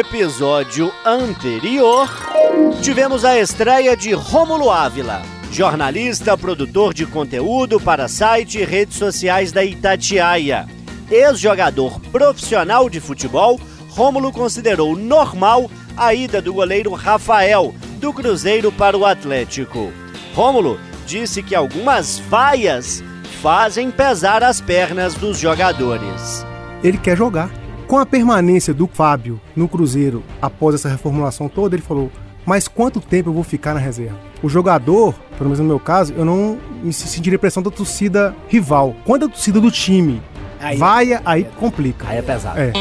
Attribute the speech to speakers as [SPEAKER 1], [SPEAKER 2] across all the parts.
[SPEAKER 1] episódio anterior, tivemos a estreia de Rômulo Ávila, jornalista, produtor de conteúdo para site e redes sociais da Itatiaia. Ex-jogador profissional de futebol, Rômulo considerou normal a ida do goleiro Rafael, do Cruzeiro para o Atlético. Rômulo disse que algumas vaias fazem pesar as pernas dos jogadores.
[SPEAKER 2] Ele quer jogar. Com a permanência do Fábio no Cruzeiro após essa reformulação toda, ele falou: Mas quanto tempo eu vou ficar na reserva? O jogador, pelo menos no meu caso, eu não me sentiria pressão da torcida rival. Quando a torcida do time aí, vai, aí é, complica.
[SPEAKER 3] Aí é pesado.
[SPEAKER 2] É.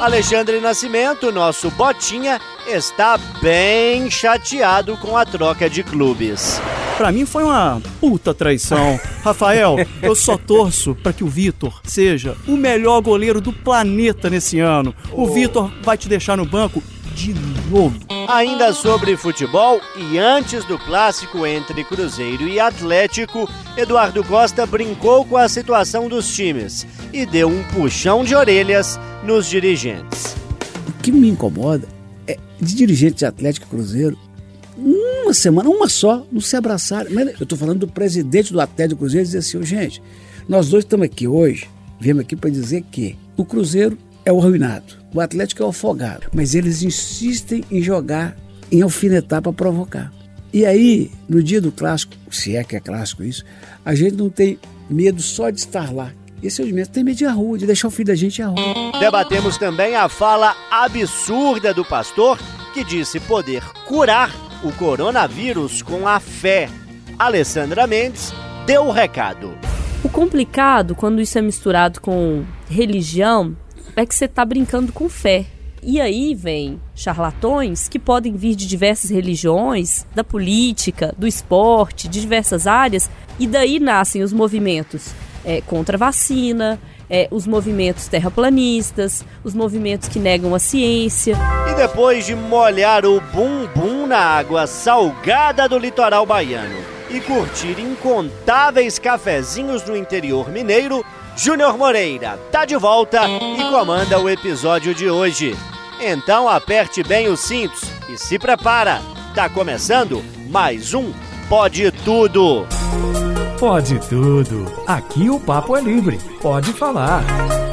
[SPEAKER 1] Alexandre Nascimento, nosso Botinha, está bem chateado com a troca de clubes.
[SPEAKER 4] Para mim foi uma puta traição. Rafael, eu só torço para que o Vitor seja o melhor goleiro do planeta nesse ano. O oh. Vitor vai te deixar no banco de novo.
[SPEAKER 1] Ainda sobre futebol e antes do clássico entre Cruzeiro e Atlético, Eduardo Costa brincou com a situação dos times e deu um puxão de orelhas nos dirigentes.
[SPEAKER 3] O que me incomoda é de dirigentes de Atlético Cruzeiro uma semana, uma só, não se abraçaram. Mas eu estou falando do presidente do Atlético Cruzeiro dizer assim, gente, nós dois estamos aqui hoje, viemos aqui para dizer que o Cruzeiro é o arruinado, o Atlético é o afogado, mas eles insistem em jogar, em alfinetar para provocar. E aí, no dia do clássico, se é que é clássico isso, a gente não tem medo só de estar lá. Esse é o medo, tem medo de rua, de deixar o filho da gente à rua.
[SPEAKER 1] Debatemos também a fala absurda do pastor que disse poder curar o coronavírus com a fé. Alessandra Mendes deu o recado.
[SPEAKER 5] O complicado quando isso é misturado com religião é que você está brincando com fé. E aí vem charlatões que podem vir de diversas religiões, da política, do esporte, de diversas áreas, e daí nascem os movimentos é, contra a vacina, é, os movimentos terraplanistas, os movimentos que negam a ciência.
[SPEAKER 1] E depois de molhar o bumbum na água salgada do litoral baiano e curtir incontáveis cafezinhos no interior mineiro, Júnior Moreira tá de volta e comanda o episódio de hoje. Então aperte bem os cintos e se prepara. Tá começando mais um Pode Tudo.
[SPEAKER 6] Pode tudo. Aqui o papo é livre. Pode falar.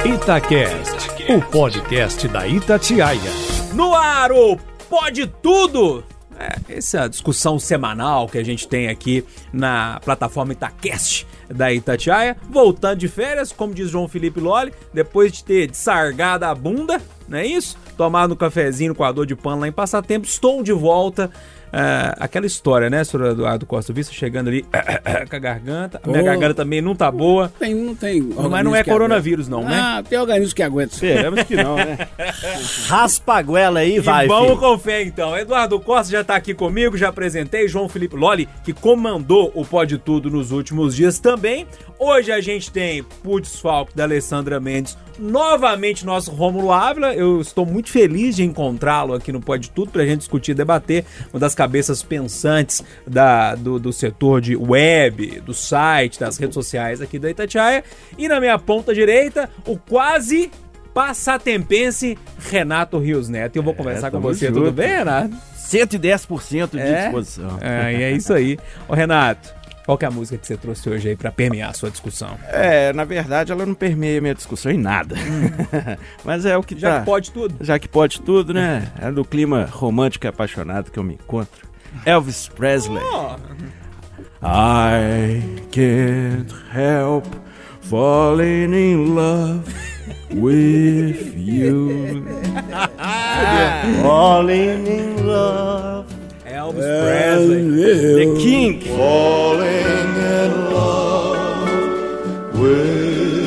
[SPEAKER 6] Itacast, o podcast da Itatiaia.
[SPEAKER 4] No ar, o Pode Tudo. É, essa discussão semanal que a gente tem aqui na plataforma Itacast da Itatiaia. Voltando de férias, como diz João Felipe Loli, depois de ter desargado a bunda, não é isso? Tomado um cafezinho com a dor de pano lá em Passatempo, estou de volta é, aquela história, né, senhor Eduardo Costa? Visto chegando ali com a garganta. A minha garganta também não tá boa.
[SPEAKER 3] Tem, não tem.
[SPEAKER 4] Mas não é coronavírus, não, né?
[SPEAKER 3] Ah, tem organismo que aguenta.
[SPEAKER 4] Esperamos que não, né?
[SPEAKER 1] Raspa a goela aí, vai.
[SPEAKER 4] E vamos com fé, então. Eduardo Costa já tá aqui comigo, já apresentei. João Felipe Loli, que comandou o Pode Tudo nos últimos dias também. Hoje a gente tem Putz Falco da Alessandra Mendes novamente nosso Rômulo Ávila. Eu estou muito feliz de encontrá-lo aqui no Pode Tudo para a gente discutir e debater uma das cabeças pensantes da, do, do setor de web, do site, das redes sociais aqui da Itatiaia. E na minha ponta direita, o quase passatempense Renato Rios Neto. E eu vou é, conversar com você, junto. tudo bem, Renato?
[SPEAKER 7] 110% de
[SPEAKER 4] é?
[SPEAKER 7] disposição.
[SPEAKER 4] É, e é isso aí. Ô, Renato, qual que é a música que você trouxe hoje aí para permear a sua discussão?
[SPEAKER 7] É, na verdade ela não permeia minha discussão em nada. Hum. Mas é o que
[SPEAKER 4] Já
[SPEAKER 7] tá,
[SPEAKER 4] que pode tudo.
[SPEAKER 7] Já que pode tudo, né? É do clima romântico e apaixonado que eu me encontro. Elvis Presley. Oh. I can't help falling in love with you.
[SPEAKER 1] falling in love
[SPEAKER 4] Elvis Presley.
[SPEAKER 7] The King.
[SPEAKER 8] Falling in love with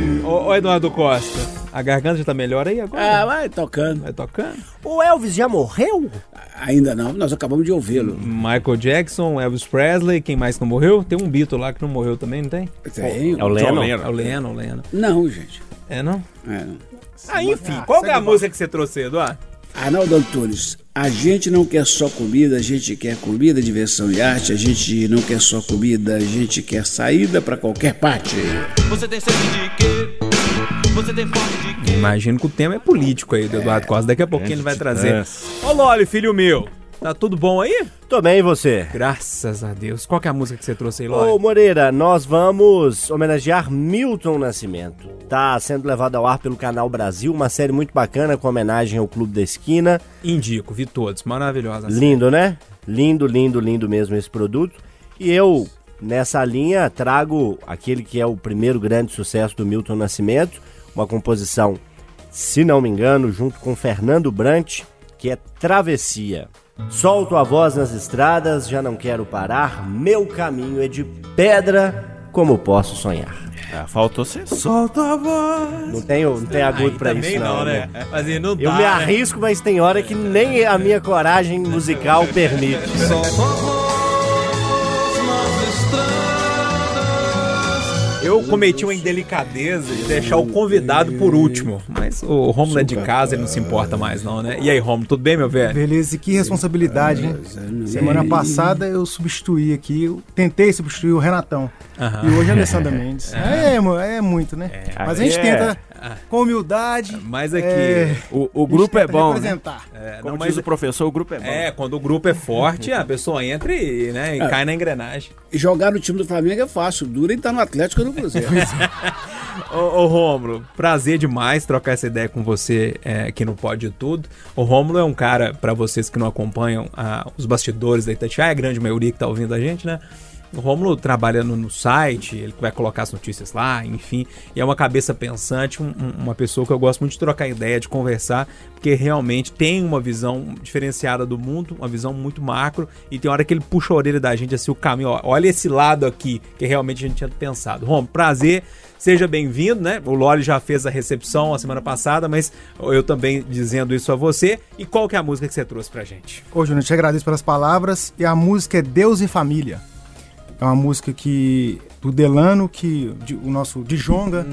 [SPEAKER 8] you.
[SPEAKER 4] Ô, ô Eduardo Costa. A garganta já tá melhor aí agora?
[SPEAKER 3] Ah, vai tocando.
[SPEAKER 4] Vai tocando.
[SPEAKER 1] O Elvis já morreu?
[SPEAKER 3] Ainda não, nós acabamos de ouvi-lo.
[SPEAKER 4] Michael Jackson, Elvis Presley, quem mais não morreu? Tem um Beatle lá que não morreu também, não tem?
[SPEAKER 3] Tem.
[SPEAKER 4] É o Lennon. É o Lennon, o Lennon.
[SPEAKER 3] Não, gente.
[SPEAKER 4] É não?
[SPEAKER 3] É não.
[SPEAKER 4] Ah, enfim, qual é a música que você trouxe, Eduardo?
[SPEAKER 3] Arnaldo Antunes, a gente não quer só comida, a gente quer comida, diversão e arte, a gente não quer só comida, a gente quer saída para qualquer parte.
[SPEAKER 9] Você tem sede de quê? Você tem fome de quê?
[SPEAKER 4] Imagino que o tema é político aí do Eduardo Costa. Daqui a pouquinho ele vai trazer. Ô Loli, filho meu, tá tudo bom aí?
[SPEAKER 1] Tô bem, e você?
[SPEAKER 4] Graças a Deus. Qual que é a música que você trouxe aí,
[SPEAKER 1] Ô
[SPEAKER 4] Loli?
[SPEAKER 1] Moreira, nós vamos homenagear Milton Nascimento. Tá sendo levado ao ar pelo Canal Brasil, uma série muito bacana com homenagem ao Clube da Esquina.
[SPEAKER 4] Indico, vi todos. Maravilhosa.
[SPEAKER 1] Lindo, né? Lindo, lindo, lindo mesmo esse produto. E eu, nessa linha, trago aquele que é o primeiro grande sucesso do Milton Nascimento, uma composição, se não me engano, junto com Fernando Brant, que é Travessia. Solto a voz nas estradas, já não quero parar, meu caminho é de pedra, como posso sonhar.
[SPEAKER 7] Ah, faltou ser solta a voz.
[SPEAKER 1] Não tenho, não tenho agudo pra isso, não,
[SPEAKER 4] né?
[SPEAKER 1] né?
[SPEAKER 4] Mas não
[SPEAKER 1] Eu
[SPEAKER 4] dá,
[SPEAKER 1] me
[SPEAKER 4] né?
[SPEAKER 1] arrisco, mas tem hora que nem a minha coragem musical permite.
[SPEAKER 4] Eu cometi uma indelicadeza de deixar o convidado por último. Mas o Romulo é de casa, ele não se importa mais, não, né? E aí, Romulo, tudo bem, meu velho?
[SPEAKER 2] Beleza, e que responsabilidade, hein? Semana passada eu substituí aqui, eu tentei substituir o Renatão. E hoje a Alessandra Mendes. É, mo- é muito, né? Mas a gente
[SPEAKER 7] É.
[SPEAKER 2] tenta com humildade.
[SPEAKER 4] Mas aqui.
[SPEAKER 2] é,
[SPEAKER 7] O, o
[SPEAKER 2] a gente
[SPEAKER 7] grupo é bom. Né?
[SPEAKER 2] representar.
[SPEAKER 4] É,
[SPEAKER 7] Como
[SPEAKER 4] não,
[SPEAKER 7] diz
[SPEAKER 4] mas
[SPEAKER 7] o professor, o grupo é bom.
[SPEAKER 4] é, quando o grupo é forte, a pessoa entra e, né, e cai na engrenagem.
[SPEAKER 3] E jogar no time do Flamengo é fácil. Dura e tá no Atlético no Cruzeiro.
[SPEAKER 4] Ô, ô Rômulo, prazer demais trocar essa ideia com você é, aqui no Pode Tudo. O Rômulo é um cara, pra vocês que não acompanham ah, os bastidores da Itatiaia, a grande maioria que tá ouvindo a gente, né? O Rômulo trabalha no, site, ele vai colocar as notícias lá, enfim. E é uma cabeça pensante, um- um- uma pessoa que eu gosto muito de trocar ideia, de conversar, porque realmente tem uma visão diferenciada do mundo, uma visão muito macro, e tem hora que ele puxa a orelha da gente, assim, o caminho, ó, olha esse lado aqui, que realmente a gente tinha pensado. Romulo, prazer, seja bem-vindo, né? O Loli já fez a recepção a semana passada, mas eu também dizendo isso a você. E qual que é a música que você trouxe pra gente?
[SPEAKER 2] Ô, Júnior, te agradeço pelas palavras. E a música é Deus e Família. É uma música que do Delano, que de- o nosso Djonga,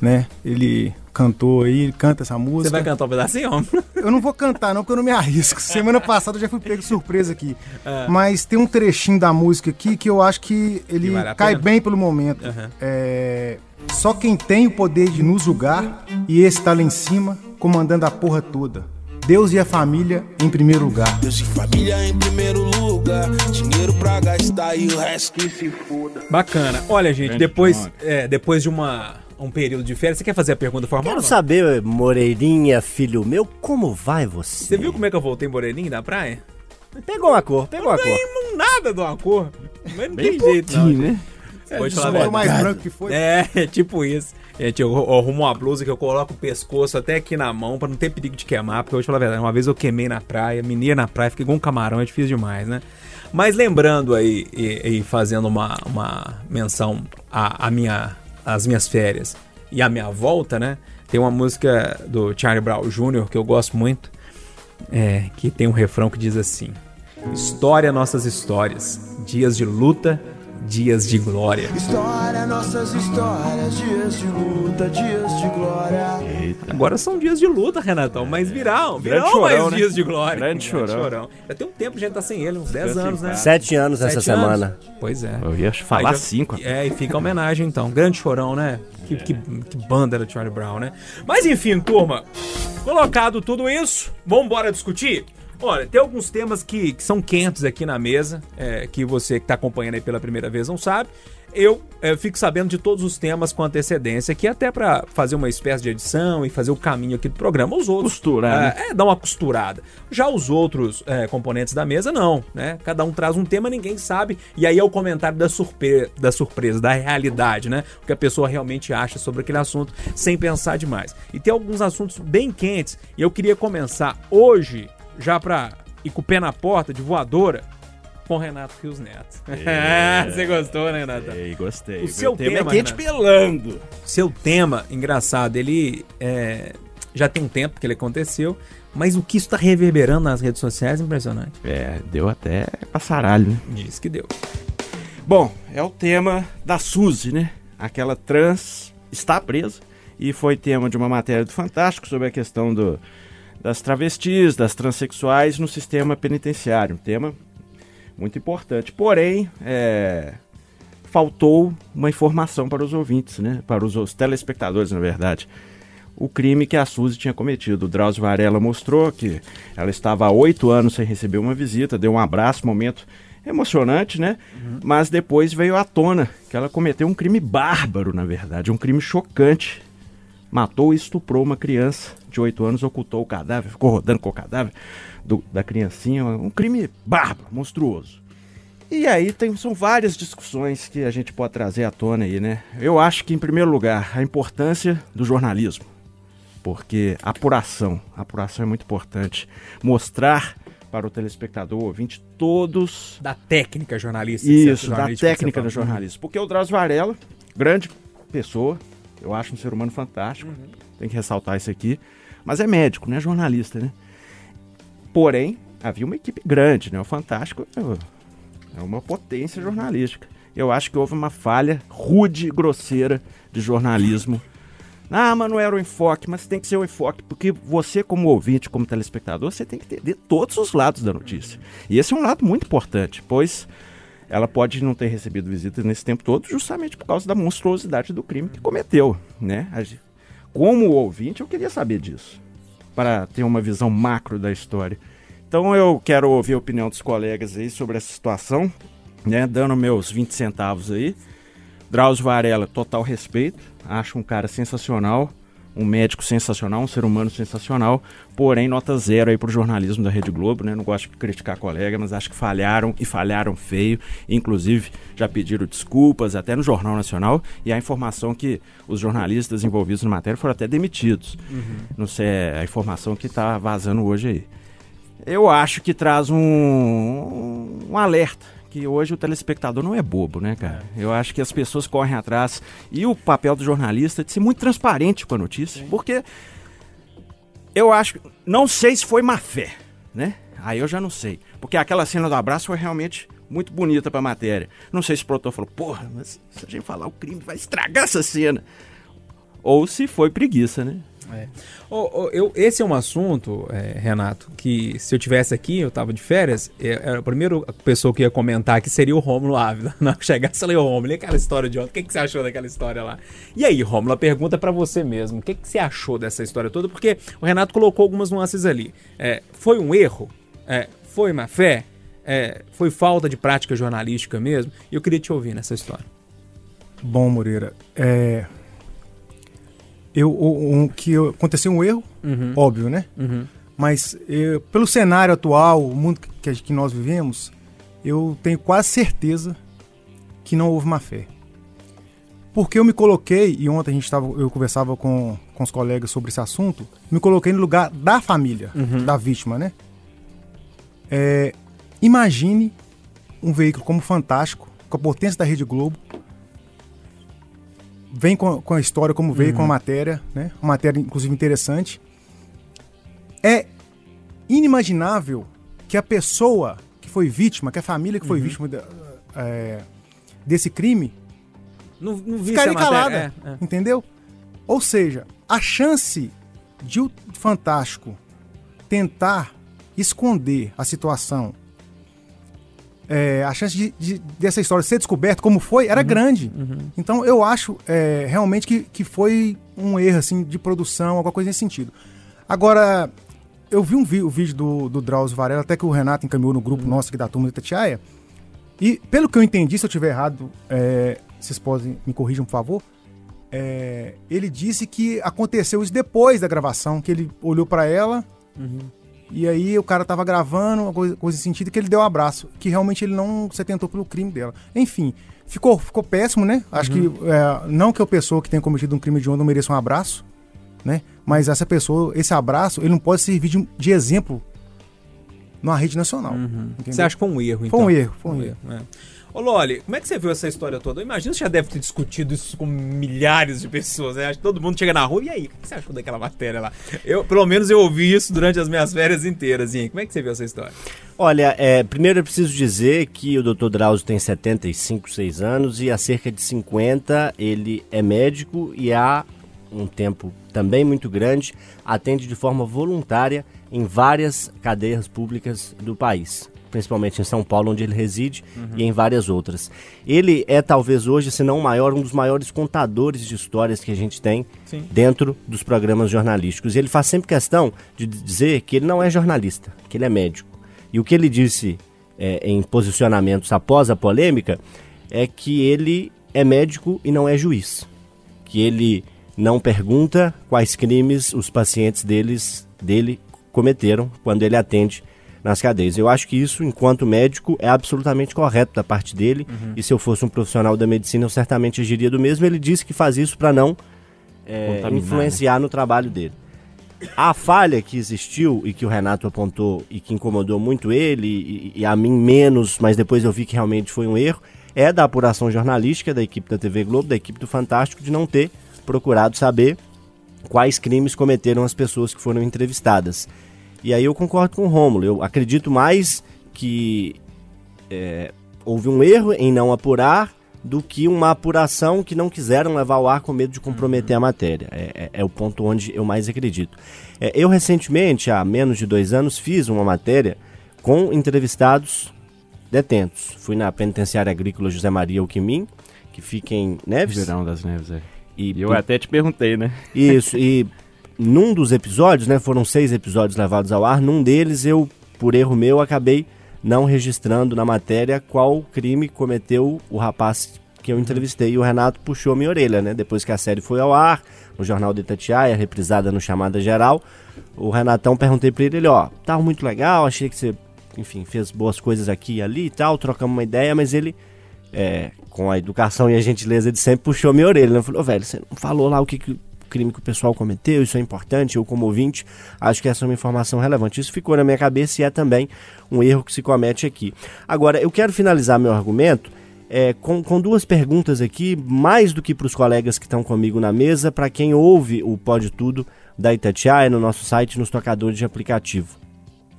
[SPEAKER 2] né? Ele cantou aí, ele canta essa
[SPEAKER 4] Uhum. Você
[SPEAKER 2] música.
[SPEAKER 4] vai cantar um pedacinho?
[SPEAKER 2] Eu não vou cantar, não, porque eu não me arrisco. Semana passada eu já fui pego de surpresa aqui.
[SPEAKER 4] É.
[SPEAKER 2] Mas tem um trechinho da música aqui que eu acho que ele
[SPEAKER 4] Que
[SPEAKER 2] cai bem pelo momento.
[SPEAKER 4] Aham.
[SPEAKER 2] É, Só quem tem o poder de nos julgar, e esse tá lá em cima, comandando a porra toda. Deus e a família em primeiro lugar.
[SPEAKER 9] Deus e família em primeiro lugar. Dinheiro pra gastar e o resto que se foda.
[SPEAKER 4] Bacana. Olha, gente, depois, é, depois de uma, um período de férias, você quer fazer a pergunta formal?
[SPEAKER 1] Quero saber, Moreirinha, filho meu, como vai você?
[SPEAKER 4] Você viu como é que eu voltei em Moreninho da praia?
[SPEAKER 1] Pegou uma cor, pegou uma cor.
[SPEAKER 4] Não nada de uma cor. Mas não
[SPEAKER 7] Bem
[SPEAKER 4] tem jeito, não.
[SPEAKER 7] né?
[SPEAKER 4] Vou te falar a
[SPEAKER 2] mais branco que foi.
[SPEAKER 4] É, é tipo isso. Gente, eu, arrumo uma blusa que eu coloco o pescoço até aqui na mão pra não ter perigo de queimar, porque eu vou falar a verdade, uma vez eu queimei na praia, mineira na praia, fiquei igual um camarão, é difícil demais, né? Mas lembrando aí e, e fazendo uma, uma menção à, à minha, às minhas férias e à minha volta, né? Tem uma música do Charlie Brown Jr. que eu gosto muito, é, que tem um refrão que diz assim: História nossas histórias, dias de luta, dias de glória.
[SPEAKER 9] História, nossas histórias. Dias de luta, dias de glória.
[SPEAKER 4] Agora são dias de luta, Renatão, mas virão, virão
[SPEAKER 7] Grande
[SPEAKER 4] mais
[SPEAKER 7] chorão, né?
[SPEAKER 4] dias de glória.
[SPEAKER 7] Grande chorão.
[SPEAKER 4] Já tem um tempo que a gente tá sem ele, uns 10
[SPEAKER 7] Tempo
[SPEAKER 4] anos, né?
[SPEAKER 1] Sete anos essa
[SPEAKER 4] Sete anos.
[SPEAKER 1] semana.
[SPEAKER 4] Pois é.
[SPEAKER 7] Eu ia falar
[SPEAKER 4] Aí já-
[SPEAKER 7] cinco.
[SPEAKER 4] É, e fica a homenagem então. Grande chorão, né? Que, que, que banda era Charlie Brown, né? Mas enfim, turma, colocado tudo isso, vamos embora discutir? Olha, tem alguns temas que, que são quentes aqui na mesa, é, que você que está acompanhando aí pela primeira vez não sabe. Eu é, fico sabendo de todos os temas com antecedência aqui, até para fazer uma espécie de edição e fazer o caminho aqui do programa. Os outros.
[SPEAKER 7] Costurar,
[SPEAKER 4] é, é, dar uma costurada. Já os outros é, componentes da mesa, não, né? Cada um traz um tema, ninguém sabe. E aí é o comentário da, surpre da surpresa, da realidade, né? O que a pessoa realmente acha sobre aquele assunto, sem pensar demais. E tem alguns assuntos bem quentes, e eu queria começar hoje, já pra ir com o pé na porta, de voadora, com o Renato Rios Neto. Você gostou, né, Renato?
[SPEAKER 7] Ei, gostei.
[SPEAKER 4] O seu
[SPEAKER 7] tema
[SPEAKER 4] tema,
[SPEAKER 7] é quente
[SPEAKER 4] Renato.
[SPEAKER 7] pelando.
[SPEAKER 4] Seu tema, engraçado, ele é, já tem um tempo que ele aconteceu, mas o que isso tá reverberando nas redes sociais é impressionante.
[SPEAKER 7] É, deu até passaralho, né?
[SPEAKER 4] Diz que deu.
[SPEAKER 7] Bom, é o tema da Suzy, né? Aquela trans está presa e foi tema de uma matéria do Fantástico sobre a questão do, das travestis, das transexuais no sistema penitenciário. Um tema muito importante. Porém, é, faltou uma informação para os ouvintes, né? Para os, os telespectadores, na verdade. o crime que a Suzy tinha cometido. O Drauzio Varela mostrou que ela estava há oito anos sem receber uma visita, deu um abraço, momento emocionante, né? Mas depois veio à tona que ela cometeu um crime bárbaro, na verdade, um crime chocante. Matou e estuprou uma criança de oito anos, ocultou o cadáver, ficou rodando com o cadáver do- da criancinha. Um crime bárbaro, monstruoso. E aí tem, são várias discussões que a gente pode trazer à tona aí, né? Eu acho que, em primeiro lugar, a importância do jornalismo. Porque apuração, apuração é muito importante. Mostrar para o telespectador, ouvinte, todos
[SPEAKER 4] Da técnica jornalística.
[SPEAKER 7] isso, da técnica do jornalismo. Porque o Drauzio Varela, grande pessoa, eu acho um ser humano fantástico, tem que ressaltar isso aqui, mas é médico, não é jornalista, né? Porém, havia uma equipe grande, né? O Fantástico é uma potência jornalística. Eu acho que houve uma falha rude e grosseira de jornalismo. Ah, mas não era o enfoque, mas tem que ser o enfoque, porque você, como ouvinte, como telespectador, você tem que entender todos os lados da notícia. E esse é um lado muito importante, pois ela pode não ter recebido visitas nesse tempo todo justamente por causa da monstruosidade do crime que cometeu, né? Como ouvinte, eu queria saber disso, para ter uma visão macro da história. Então eu quero ouvir a opinião dos colegas aí sobre essa situação, né? Dando meus 20 centavos aí. Drauzio Varela, total respeito. Acho um cara sensacional, um médico sensacional, um ser humano sensacional. Porém, nota zero aí pro jornalismo da Rede Globo, né? Não gosto de criticar colega, mas acho que falharam e falharam feio. Inclusive, já pediram desculpas até no Jornal Nacional. E a informação que os jornalistas envolvidos na matéria foram até demitidos. Não sei, é a informação que tá vazando hoje aí. Eu acho que traz um, um alerta. Que hoje o telespectador não é bobo, né, cara? Eu acho que as pessoas correm atrás. E o papel do jornalista é de ser muito transparente com a notícia. Porque eu acho. Não sei se foi má fé, né? Aí eu já não sei. Porque aquela cena do abraço foi realmente muito bonita pra matéria. Não sei se o produtor falou, porra, mas se a gente falar o crime vai estragar essa cena. Ou se foi preguiça, né?
[SPEAKER 4] Ô, ô, eu, esse é um assunto, é, Renato, que se eu tivesse aqui, eu tava de férias, é, a primeira pessoa que ia comentar aqui seria o Rômulo Ávila. Na hora que chegasse, eu falei, Rômulo, e aquela história de ontem? O que, que você achou daquela história lá? E aí, Rômulo, a pergunta é pra você mesmo. O que, que você achou dessa história toda? Porque o Renato colocou algumas nuances ali. É, foi um erro? É, foi má fé? É, foi falta de prática jornalística mesmo? E eu queria te ouvir nessa história.
[SPEAKER 2] Bom, Moreira, é. Eu, o- um, que eu- aconteceu um erro, óbvio, né? Mas eu- pelo cenário atual, o mundo que, que nós vivemos, eu tenho quase certeza que não houve má fé. Porque eu me coloquei, e ontem a gente tava, eu conversava com, com os colegas sobre esse assunto, me coloquei no lugar da família, da vítima, né? É, imagine um veículo como Fantástico, com a potência da Rede Globo, vem com, com a história como veio, com a matéria, né? Uma matéria, inclusive, interessante. É inimaginável que a pessoa que foi vítima, que a família que foi vítima da- é, desse crime,
[SPEAKER 4] Não, não
[SPEAKER 2] ficaria calada.
[SPEAKER 4] É, é.
[SPEAKER 2] Entendeu? Ou seja, a chance de o Fantástico tentar esconder a situação, é, a chance de, de- dessa história ser descoberta como foi, era grande. Então eu acho é, realmente que, que foi um erro assim, de produção, alguma coisa nesse sentido. Agora, eu vi um vi- o vídeo do, do Drauzio Varela, até que o Renato encaminhou no grupo nosso aqui da turma de Itatiaia. E pelo que eu entendi, se eu estiver errado, é, vocês podem me corrijam, por favor. É, ele disse que aconteceu isso depois da gravação, que ele olhou pra ela e aí o cara tava gravando, uma coisa, coisa nesse sentido, que ele deu um abraço, que realmente ele não se atentou pelo crime dela. Enfim, ficou, ficou péssimo, né? Acho que é, não que a pessoa que tenha cometido um crime de honra não mereça um abraço, né? Mas essa pessoa, esse abraço, ele não pode servir de, de exemplo numa rede nacional. entendeu?
[SPEAKER 4] Você acha que foi um erro,
[SPEAKER 2] Foi
[SPEAKER 4] então?
[SPEAKER 2] um erro, foi um erro.
[SPEAKER 4] É. Ô Loli, como é que você viu essa história toda? Eu imagino que você já deve ter discutido isso com milhares de pessoas, né? Acho que todo mundo chega na rua, e aí, o que você achou daquela matéria lá? Eu, pelo menos eu ouvi isso durante as minhas férias inteiras, hein? Como é que você viu essa história?
[SPEAKER 1] Olha, é, primeiro eu preciso dizer que o Dr. Drauzio tem 75, 6 anos e há cerca de 50 ele é médico e há um tempo também muito grande atende de forma voluntária em várias cadeias públicas do país. Principalmente em São Paulo, onde ele reside, e em várias outras. Ele é talvez hoje, se não o maior, um dos maiores contadores de histórias que a gente tem
[SPEAKER 4] Sim.
[SPEAKER 1] dentro dos programas jornalísticos. E ele faz sempre questão de dizer que ele não é jornalista, que ele é médico. E o que ele disse é, em posicionamentos após a polêmica é que ele é médico e não é juiz. Que ele não pergunta quais crimes os pacientes deles, dele cometeram quando ele atende nas cadeias. Eu acho que isso, enquanto médico, é absolutamente correto da parte dele. E se eu fosse um profissional da medicina, eu certamente agiria do mesmo. Ele disse que faz isso para não é,
[SPEAKER 7] Contaminar,
[SPEAKER 1] influenciar no trabalho dele. A falha que existiu e que o Renato apontou e que incomodou muito ele e, e a mim menos, mas depois eu vi que realmente foi um erro, é da apuração jornalística da equipe da TV Globo, da equipe do Fantástico, de não ter procurado saber quais crimes cometeram as pessoas que foram entrevistadas. E aí eu concordo com o Rômulo, eu acredito mais que é, houve um erro em não apurar do que uma apuração que não quiseram levar ao ar com medo de comprometer a matéria. É, é- é o ponto onde eu mais acredito. É, eu recentemente, há menos de dois anos, fiz uma matéria com entrevistados detentos. Fui na penitenciária agrícola José Maria Alquimim, que fica em Neves.
[SPEAKER 7] Verão das Neves, é.
[SPEAKER 1] E,
[SPEAKER 7] E eu até te perguntei, né?
[SPEAKER 1] isso, e num dos episódios, né, foram seis episódios levados ao ar, num deles eu, por erro meu, acabei não registrando na matéria qual crime cometeu o rapaz que eu entrevistei. E o Renato puxou minha orelha, né, depois que a série foi ao ar, no Jornal de Itatiaia, reprisada no Chamada Geral, o Renatão perguntei pra ele, ele, ó, tava muito legal, achei que você, enfim, fez boas coisas aqui e ali e tal, trocamos uma ideia, mas ele é, com a educação e a gentileza de sempre, puxou minha orelha. Né? Falou, "Ô, velho, você não falou lá o que, que crime que o pessoal cometeu, isso é importante. Eu, como ouvinte, acho que essa é uma informação relevante. Isso ficou na minha cabeça e é também um erro que se comete aqui. Agora, eu quero finalizar meu argumento é, com, com duas perguntas aqui, mais do que para os colegas que estão comigo na mesa, para quem ouve o Pode Tudo da Itatiaia no nosso site, nos tocadores de aplicativo.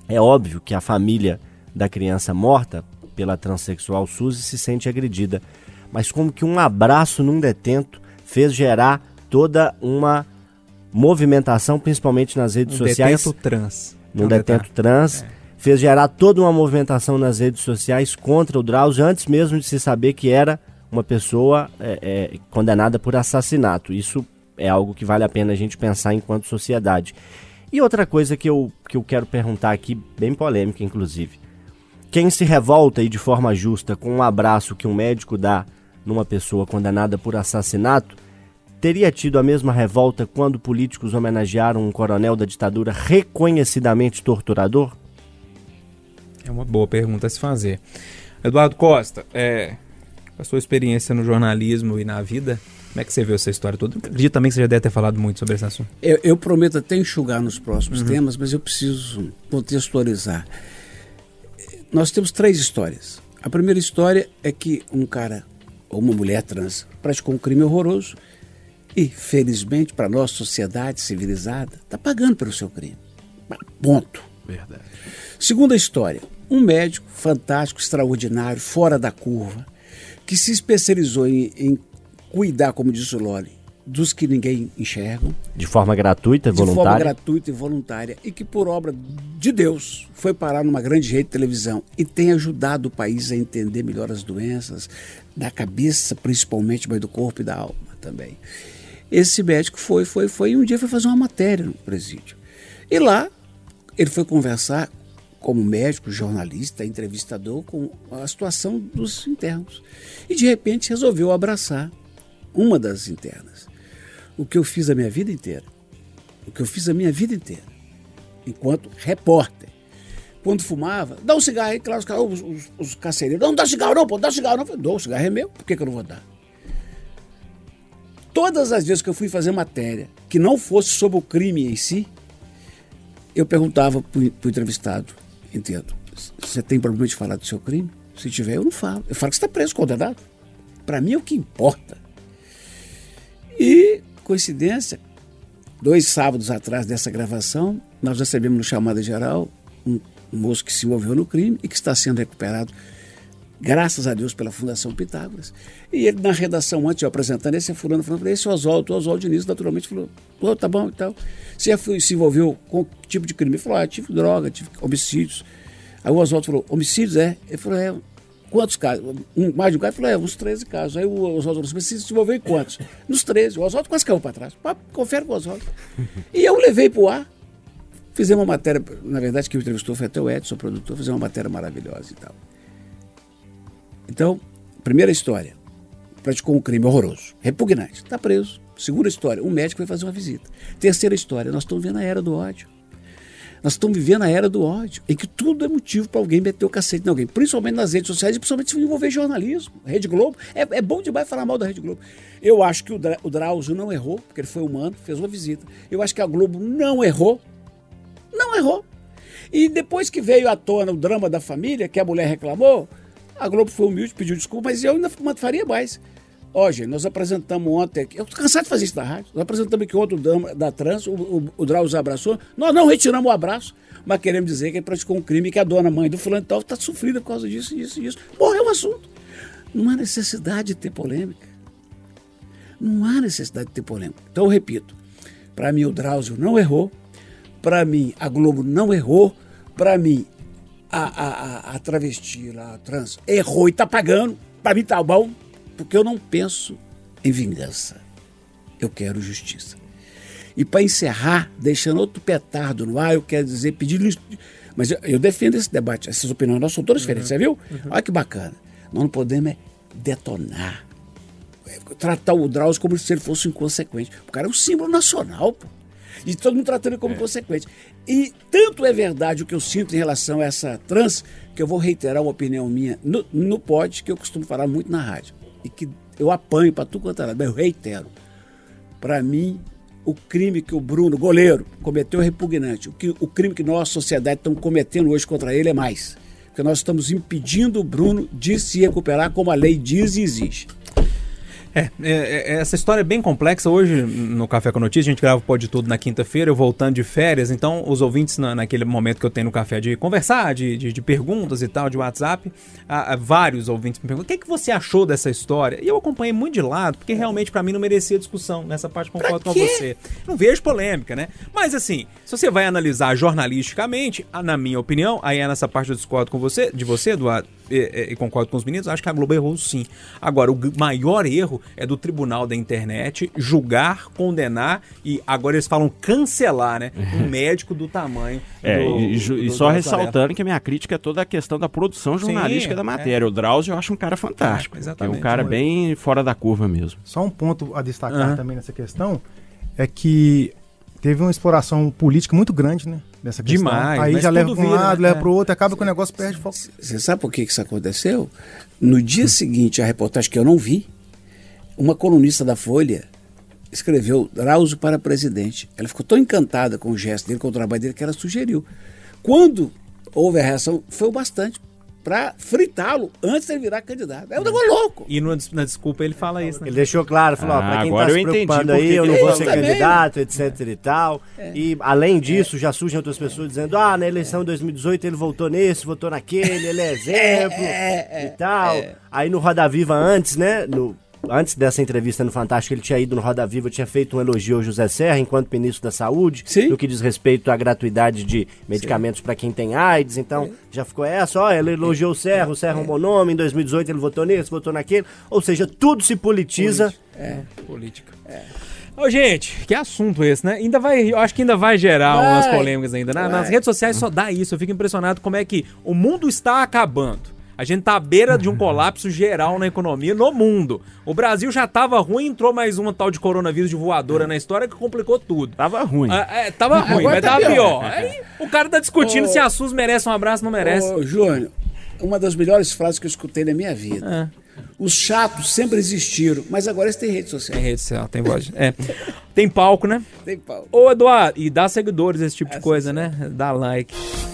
[SPEAKER 1] É óbvio que a família da criança morta pela transexual Suzy se sente agredida, mas como que um abraço num detento fez gerar toda uma movimentação, principalmente nas redes
[SPEAKER 4] Um
[SPEAKER 1] sociais,
[SPEAKER 4] detento trans. Um
[SPEAKER 1] detento trans, fez gerar toda uma movimentação nas redes sociais contra o Drauzio, antes mesmo de se saber que era uma pessoa é, é, condenada por assassinato. Isso é algo que vale a pena a gente pensar enquanto sociedade. E outra coisa que eu, que eu quero perguntar aqui, bem polêmica inclusive. Quem se revolta e de forma justa com um abraço que um médico dá numa pessoa condenada por assassinato, teria tido a mesma revolta quando políticos homenagearam um coronel da ditadura reconhecidamente torturador?
[SPEAKER 4] É uma boa pergunta a se fazer. Eduardo Costa, é, com a sua experiência no jornalismo e na vida, como é que você viu essa história toda? Eu acredito também que você já deve ter falado muito sobre esse assunto.
[SPEAKER 3] Eu, eu prometo até enxugar nos próximos temas, mas eu preciso contextualizar. Nós temos três histórias. A primeira história é que um cara ou uma mulher trans praticou um crime horroroso e, felizmente, para a nossa sociedade civilizada, está pagando pelo seu crime. Ponto.
[SPEAKER 7] Verdade.
[SPEAKER 3] Segunda história, um médico fantástico, extraordinário, fora da curva, que se especializou em, em cuidar, como disse o Loli, dos que ninguém enxerga,
[SPEAKER 1] De forma gratuita,
[SPEAKER 3] de forma
[SPEAKER 1] voluntária?
[SPEAKER 3] gratuita e voluntária, e que por obra de Deus foi parar numa grande rede de televisão e tem ajudado o país a entender melhor as doenças, da cabeça principalmente, mas do corpo e da alma também. Esse médico foi, foi, foi, e um dia foi fazer uma matéria no presídio. E lá ele foi conversar como médico, jornalista, entrevistador com a situação dos internos. E de repente resolveu abraçar uma das internas. O que eu fiz a minha vida inteira. O que eu fiz a minha vida inteira. Enquanto repórter. Quando fumava, dá um cigarro aí, claro, os, os, os carcereiros, não dá cigarro não, pô, dá cigarro não. Eu falei, dou, o cigarro é meu, por que, que eu não vou dar? Todas as vezes que eu fui fazer matéria que não fosse sobre o crime em si, eu perguntava para o entrevistado, entendo, você tem problema de falar do seu crime? Se tiver, eu não falo. Eu falo que você está preso, condenado. Para mim é o que importa. E, coincidência, dois sábados atrás dessa gravação, nós recebemos no chamada geral um, moço que se envolveu no crime e que está sendo recuperado, graças a Deus, pela Fundação Pitágoras. E ele, na redação, antes de apresentando, esse é fulano, fulano, esse é o Oswaldo. O Oswaldo Diniz, naturalmente, falou, Pô, tá bom e tal. Você foi- se envolveu com que tipo de crime? Ele falou, ah, tive droga, tive homicídios. Aí o Oswaldo falou, homicídios, é? Ele falou, é, quantos casos? Um, mais de um caso? Ele falou, é, uns 13 casos. Aí o Oswaldo falou, mas se desenvolveu em quantos? Nos 13. O Oswaldo quase caiu para trás. Confere com o Oswaldo. E eu levei pro ar. Fizemos uma matéria, na verdade, quem me entrevistou foi até o Edson, o produtor, fizemos uma matéria maravilhosa e tal. Então, primeira história. Praticou um crime horroroso, repugnante. Está preso. Segunda história, um médico foi fazer uma visita. Terceira história, nós estamos vendo a era do ódio. Nós estamos vivendo a era do ódio, em que tudo é motivo para alguém meter o cacete em alguém, principalmente nas redes sociais e principalmente se envolver jornalismo. Rede Globo, é, é bom demais falar mal da Rede Globo. Eu acho que o, Dra o Drauzio não errou, porque ele foi humano, fez uma visita. Eu acho que a Globo não errou, não errou. E depois que veio à tona o drama da família, que a mulher reclamou, a Globo foi humilde, pediu desculpa, mas eu ainda faria mais. Ó, gente, nós apresentamos ontem eu estou cansado de fazer isso na rádio, nós apresentamos aqui ontem o drama da trans, o, o, o Drauzio abraçou, nós não retiramos o abraço, mas queremos dizer que ele praticou um crime que a dona mãe do fulano tal está sofrida por causa disso, disso, disso. Morreu o assunto. Não há necessidade de ter polêmica. Não há necessidade de ter polêmica. Então, eu repito, para mim o Drauzio não errou, para mim a Globo não errou, para mim a, a, a, travesti lá, a trans, errou e tá pagando, para mim tá bom, porque eu não penso em vingança. Eu quero justiça. E para encerrar, deixando outro petardo no ar, eu quero dizer, pedir. Mas eu, eu defendo esse debate, essas opiniões nossas são todas diferentes, você viu? Olha que bacana. Nós não podemos é detonar. É, Tratar o Drauzio como se ele fosse inconsequente. O cara é um símbolo nacional, pô. E todo mundo tratando ele como inconsequente. E tanto é verdade o que eu sinto em relação a essa trans, que eu vou reiterar uma opinião minha no, no pod, que eu costumo falar muito na rádio. E que eu apanho para tudo quanto é lado, mas eu reitero. Para mim, o crime que o Bruno, goleiro, cometeu é repugnante. O, que, o crime que nós, sociedade, estamos cometendo hoje contra ele é mais. Porque nós estamos impedindo o Bruno de se recuperar como a lei diz e exige.
[SPEAKER 4] É, é, é, essa história é bem complexa. Hoje, no Café com Notícias, a gente grava o Pode Tudo na quinta-feira, eu voltando de férias. Então, os ouvintes, na, naquele momento que eu tenho no café de conversar, de, de, de perguntas e tal, de WhatsApp, ah, ah, vários ouvintes me perguntam: o que, é que você achou dessa história? E eu acompanhei muito de lado, porque realmente, para mim, não merecia discussão. Nessa parte, concordo com você. Não vejo polêmica, né? Mas, assim, se você vai analisar jornalisticamente, na minha opinião, aí é nessa parte eu discordo com você, de você, Eduardo e, e- e concordo com os meninos, acho que a Globo errou sim. Agora, o maior erro é do tribunal da internet julgar, condenar e agora eles falam cancelar, né? Um médico do tamanho.
[SPEAKER 7] É,
[SPEAKER 4] do-
[SPEAKER 7] e, ju- e
[SPEAKER 4] do-
[SPEAKER 7] só
[SPEAKER 4] do
[SPEAKER 7] ressaltando que a minha crítica é toda a questão da produção jornalística
[SPEAKER 4] Sim,
[SPEAKER 7] da matéria. O Drauzio eu acho um cara fantástico.
[SPEAKER 4] É,
[SPEAKER 7] É,
[SPEAKER 4] exatamente.
[SPEAKER 7] um cara bem fora da curva mesmo.
[SPEAKER 2] Só um ponto a destacar
[SPEAKER 4] Aham.
[SPEAKER 2] também nessa questão é que teve uma exploração política muito grande, né? Nessa questão.
[SPEAKER 4] Demais,
[SPEAKER 2] Aí já leva para um
[SPEAKER 4] vira,
[SPEAKER 2] lado,
[SPEAKER 4] né?
[SPEAKER 2] leva
[SPEAKER 4] É.
[SPEAKER 2] para o outro, acaba que o negócio perde foco.
[SPEAKER 3] Você sabe por que que isso aconteceu? No dia seguinte, a reportagem que eu não vi, uma colunista da Folha escreveu Drauzio para presidente. Ela ficou tão encantada com o gesto dele, com o trabalho dele, que ela sugeriu. Quando houve a reação, foi o bastante para fritá-lo antes de ele virar candidato. É um negócio louco.
[SPEAKER 4] E no- na desculpa ele fala isso, né?
[SPEAKER 1] Ele deixou claro, falou, ó,
[SPEAKER 7] Ah,
[SPEAKER 1] pra quem
[SPEAKER 7] agora
[SPEAKER 1] tá se
[SPEAKER 7] eu entendi
[SPEAKER 1] preocupando aí, eu não vou ser
[SPEAKER 3] também.
[SPEAKER 1] candidato, etc e tal. E além disso, já surgem outras pessoas dizendo, ah, na eleição de 2018 ele votou nesse, votou naquele, ele é exemplo e tal. Aí no Roda Viva antes, né, no- antes dessa entrevista no Fantástico, ele tinha ido no Roda Viva, tinha feito um elogio ao José Serra, enquanto ministro da Saúde,
[SPEAKER 3] Sim.
[SPEAKER 1] no que diz respeito à gratuidade de medicamentos para quem tem AIDS, então já ficou essa, ó, ele elogiou o Serra, o Serra é um bom nome, em 2018 ele votou nesse, votou naquele, ou seja, tudo se politiza.
[SPEAKER 4] Política. Ô, gente, que assunto esse, né? Ainda vai, eu acho que ainda vai gerar
[SPEAKER 3] Vai.
[SPEAKER 4] umas polêmicas ainda. né? Nas redes sociais só dá isso. Eu fico impressionado como é que o mundo está acabando. A gente tá à beira de um colapso geral na economia no mundo. O Brasil já tava ruim, entrou mais uma tal de coronavírus de voadora na história que complicou tudo.
[SPEAKER 7] Tava ruim.
[SPEAKER 4] Ah, é, tava ruim,
[SPEAKER 3] Agora
[SPEAKER 4] mas
[SPEAKER 3] tá
[SPEAKER 4] tava
[SPEAKER 3] pior.
[SPEAKER 4] pior. Aí o cara tá discutindo
[SPEAKER 3] Ô.
[SPEAKER 4] se a SUS merece um abraço ou não merece.
[SPEAKER 3] Ô, Júnior, uma das melhores frases que eu escutei na minha vida. Os chatos sempre existiram, mas agora eles têm rede social.
[SPEAKER 4] Tem rede social, tem voz. É. Tem palco, né?
[SPEAKER 3] Tem pau.
[SPEAKER 4] Ô, Eduardo, e dá seguidores, esse tipo de coisa, né? Dá like.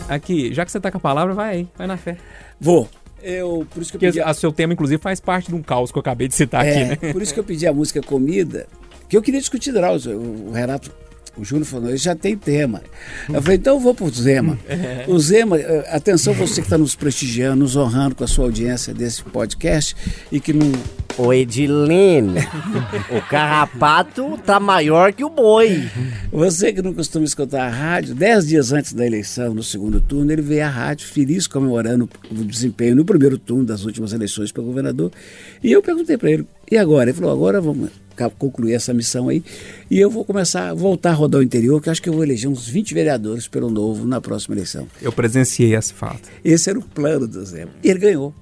[SPEAKER 4] Aqui, já que você tá com a palavra, vai aí, vai na fé.
[SPEAKER 3] Vou. Eu, por isso que eu
[SPEAKER 4] Porque
[SPEAKER 3] pedi
[SPEAKER 4] a seu tema, inclusive, faz parte de um caos que eu acabei de citar
[SPEAKER 3] É,
[SPEAKER 4] aqui, né?
[SPEAKER 3] Por isso que eu pedi a música Comida, que eu queria discutir Drauzio. O Renato O Júnior falou, ele já tem tema. Eu falei, então eu vou pro Zema. O Zema, eh, atenção você que está nos prestigiando, nos honrando com a sua audiência desse podcast e que não.
[SPEAKER 1] Ô Edilene, o carrapato tá maior que o boi.
[SPEAKER 3] Você que não costuma escutar a rádio, dez dias antes da eleição, no segundo turno, ele veio à rádio feliz comemorando o desempenho no primeiro turno das últimas eleições para governador. E eu perguntei para ele, e agora? Ele falou, agora vamos concluir essa missão aí e eu vou começar a voltar a rodar o interior, que eu acho que eu vou eleger uns 20 vereadores pelo Novo na próxima eleição.
[SPEAKER 4] Eu presenciei esse fato.
[SPEAKER 3] Esse era o plano do Zé. E ele ganhou.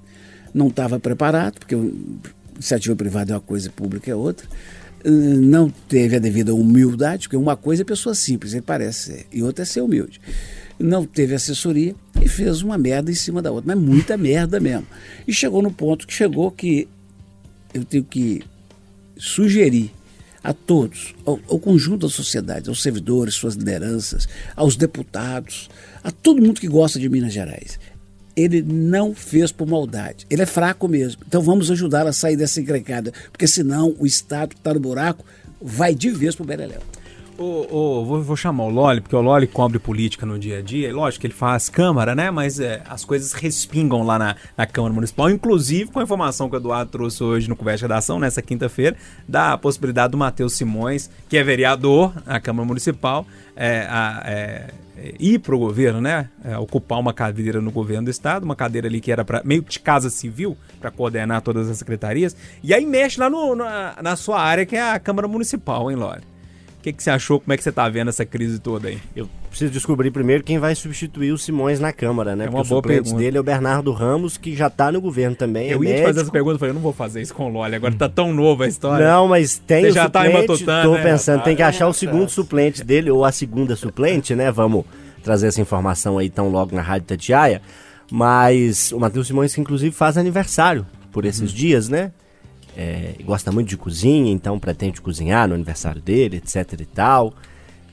[SPEAKER 3] Não estava preparado, porque iniciativa privada é uma coisa e pública é outra. Eh, Não teve a devida humildade, porque uma coisa é pessoa simples, ele parece ser, e outra é ser humilde. Não teve assessoria e fez uma merda em cima da outra, mas muita merda mesmo. E chegou no ponto que chegou que eu tenho que sugerir a todos, ao, ao conjunto da sociedade, aos servidores, suas lideranças, aos deputados, a todo mundo que gosta de Minas Gerais. Ele não fez por maldade. Ele é fraco mesmo. Então vamos ajudá-lo a sair dessa encrencada, porque senão o Estado que está no buraco vai de vez pro Beleléu.
[SPEAKER 4] Vou, vou chamar o Loli, porque o Loli cobre política no dia a dia. E lógico que ele faz Câmara, né? Mas é, as coisas respingam lá na, na Câmara Municipal, inclusive com a informação que o Eduardo trouxe hoje no Conversa de Redação, nessa quinta-feira, da possibilidade do Matheus Simões, que é vereador na Câmara Municipal, é, a- é, ir pro governo, né? É, ocupar uma cadeira no governo do estado, uma cadeira ali que era para meio de casa civil, para coordenar todas as secretarias. E aí mexe lá no- na, na sua área, que é a Câmara Municipal, hein, Loli? O que, que você achou? Como é que você tá vendo essa crise toda aí?
[SPEAKER 1] Eu preciso descobrir primeiro quem vai substituir o Simões na Câmara, né?
[SPEAKER 4] É uma
[SPEAKER 1] Porque
[SPEAKER 4] boa
[SPEAKER 1] o suplente
[SPEAKER 4] pergunta.
[SPEAKER 1] dele é o Bernardo Ramos, que já tá no governo também.
[SPEAKER 4] eu
[SPEAKER 1] é
[SPEAKER 4] ia te fazer essa pergunta, eu falei, eu não vou fazer isso com o Loli, agora tá tão nova a história.
[SPEAKER 1] Não, mas tem
[SPEAKER 4] Você
[SPEAKER 1] o
[SPEAKER 4] já tá
[SPEAKER 1] suplente.
[SPEAKER 4] matutando,
[SPEAKER 1] tô
[SPEAKER 4] né?
[SPEAKER 1] pensando, tem que
[SPEAKER 4] Ah,
[SPEAKER 1] achar o segundo suplente dele, ou a segunda suplente, né? Vamos trazer essa informação aí tão logo na Rádio Tatiaia. Mas o Matheus Simões, que inclusive faz aniversário por esses dias, né? É, gosta muito de cozinha, então pretende cozinhar no aniversário dele, etc e tal.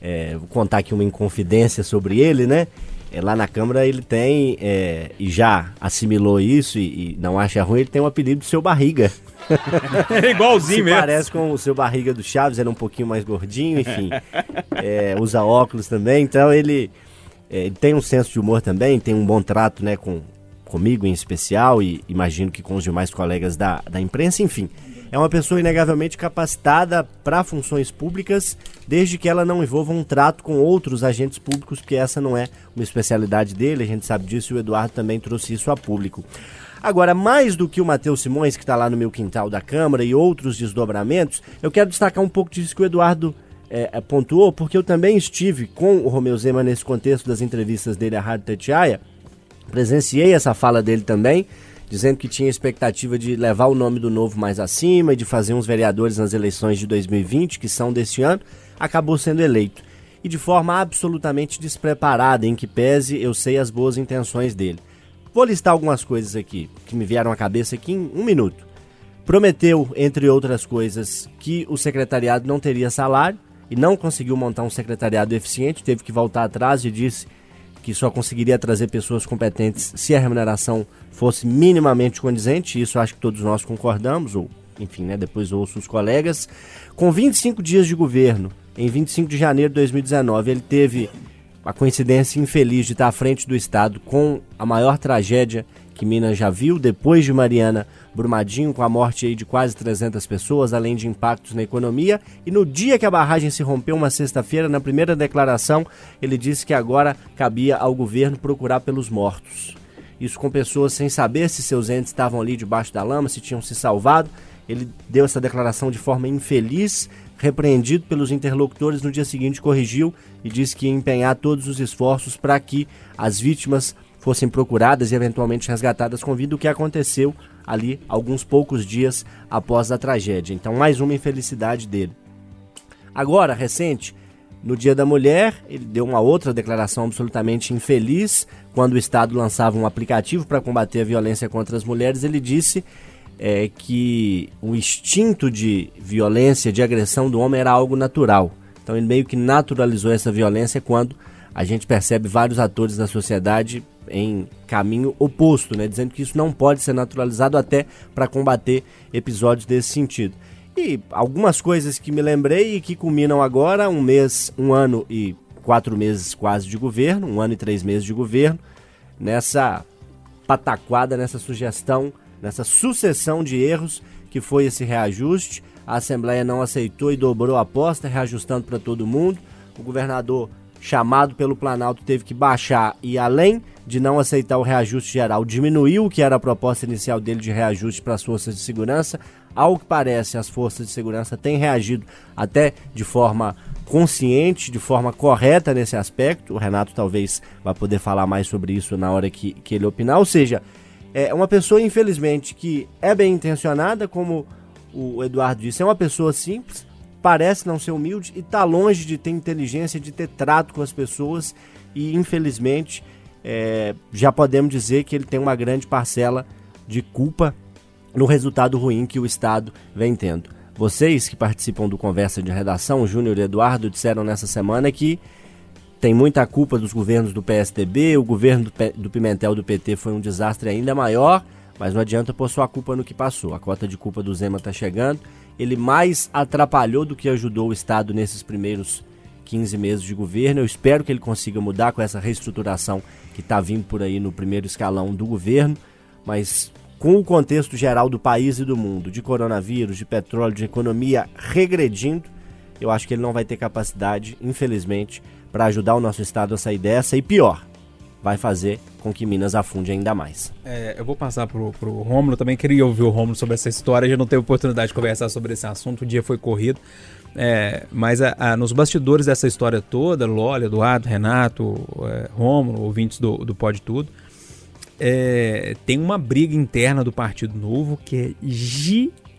[SPEAKER 1] É, vou contar aqui uma inconfidência sobre ele, né? É, lá na Câmara ele tem, é, e já assimilou isso e, e não acha ruim, ele tem o apelido de Seu Barriga.
[SPEAKER 4] É igualzinho
[SPEAKER 1] Se
[SPEAKER 4] mesmo.
[SPEAKER 1] parece com o seu barriga do Chaves, era um pouquinho mais gordinho, enfim. É, usa óculos também, então ele, é, ele tem um senso de humor também, tem um bom trato né, com, comigo em especial e imagino que com os demais colegas da, da imprensa, enfim. É uma pessoa inegavelmente capacitada para funções públicas, desde que ela não envolva um trato com outros agentes públicos, porque essa não é uma especialidade dele, a gente sabe disso e o Eduardo também trouxe isso a público. Agora, mais do que o Matheus Simões, que está lá no meu quintal da Câmara, e outros desdobramentos, eu quero destacar um pouco disso que o Eduardo é, é, pontuou, porque eu também estive com o Romeu Zema nesse contexto das entrevistas dele à Rádio Tatiaia, presenciei essa fala dele também, dizendo que tinha expectativa de levar o nome do novo mais acima e de fazer uns vereadores nas eleições de 2020, que são deste ano, acabou sendo eleito. E de forma absolutamente despreparada, em que pese eu sei as boas intenções dele. Vou listar algumas coisas aqui que me vieram à cabeça aqui em um minuto. Prometeu, entre outras coisas, que o secretariado não teria salário e não conseguiu montar um secretariado eficiente, teve que voltar atrás e disse que só conseguiria trazer pessoas competentes se a remuneração fosse minimamente condizente, isso acho que todos nós concordamos, ou enfim, né, depois ouço os colegas. Com 25 dias de governo, em 25 de janeiro de 2019, ele teve a coincidência infeliz de estar à frente do Estado com a maior tragédia que Minas já viu, depois de Mariana Brumadinho, com a morte de quase 300 pessoas, além de impactos na economia. E no dia que a barragem se rompeu, uma sexta-feira, na primeira declaração, ele disse que agora cabia ao governo procurar pelos mortos. Isso com pessoas sem saber se seus entes estavam ali debaixo da lama, se tinham se salvado. Ele deu essa declaração de forma infeliz, repreendido pelos interlocutores. No dia seguinte, corrigiu e disse que ia empenhar todos os esforços para que as vítimas fossem procuradas e eventualmente resgatadas com vida, o que aconteceu ali alguns poucos dias após a tragédia. Então, mais uma infelicidade dele. Agora, recente, no Dia da Mulher, ele deu uma outra declaração absolutamente infeliz. Quando o Estado lançava um aplicativo para combater a violência contra as mulheres, ele disse é, que o instinto de violência, de agressão do homem era algo natural. Então ele meio que naturalizou essa violência quando a gente percebe vários atores da sociedade em caminho oposto, né, dizendo que isso não pode ser naturalizado até para combater episódios desse sentido. E algumas coisas que me lembrei e que culminam agora, um mês, um ano e quatro meses quase de governo, um ano e três meses de governo, nessa pataquada, nessa sugestão, nessa sucessão de erros que foi esse reajuste. A Assembleia não aceitou e dobrou a aposta, reajustando para todo mundo. O governador, chamado pelo Planalto, teve que baixar e, além de não aceitar o reajuste geral, diminuiu o que era a proposta inicial dele de reajuste para as forças de segurança. Ao que parece, as forças de segurança têm reagido até de forma consciente, de forma correta nesse aspecto. O Renato talvez vai poder falar mais sobre isso na hora que, que ele opinar. Ou seja, é uma pessoa, infelizmente, que é bem intencionada, como o Eduardo disse, é uma pessoa simples, parece não ser humilde e está longe de ter inteligência, de ter trato com as pessoas e, infelizmente, é, já podemos dizer que ele tem uma grande parcela de culpa no resultado ruim que o Estado vem tendo. Vocês que participam do Conversa de Redação, Júnior e Eduardo, disseram nessa semana que tem muita culpa dos governos do PSDB, o governo do, P- do Pimentel do PT foi um desastre ainda maior, mas não adianta pôr sua culpa no que passou. A cota de culpa do Zema está chegando. Ele mais atrapalhou do que ajudou o Estado nesses primeiros 15 meses de governo. Eu espero que ele consiga mudar com essa reestruturação que está vindo por aí no primeiro escalão do governo, mas com o contexto geral do país e do mundo, de coronavírus, de petróleo, de economia regredindo, eu acho que ele não vai ter capacidade, infelizmente, para ajudar o nosso estado a sair dessa e pior, vai fazer com que Minas afunde ainda mais.
[SPEAKER 4] É, eu vou passar pro, pro Rômulo, também queria ouvir o Rômulo sobre essa história, já não teve oportunidade de conversar sobre esse assunto, o dia foi corrido. É, mas a- a- nos bastidores dessa história toda, Loli, Eduardo, Renato, é, Rômulo, ouvintes do, do Pode Tudo, é, tem uma briga interna do Partido Novo que é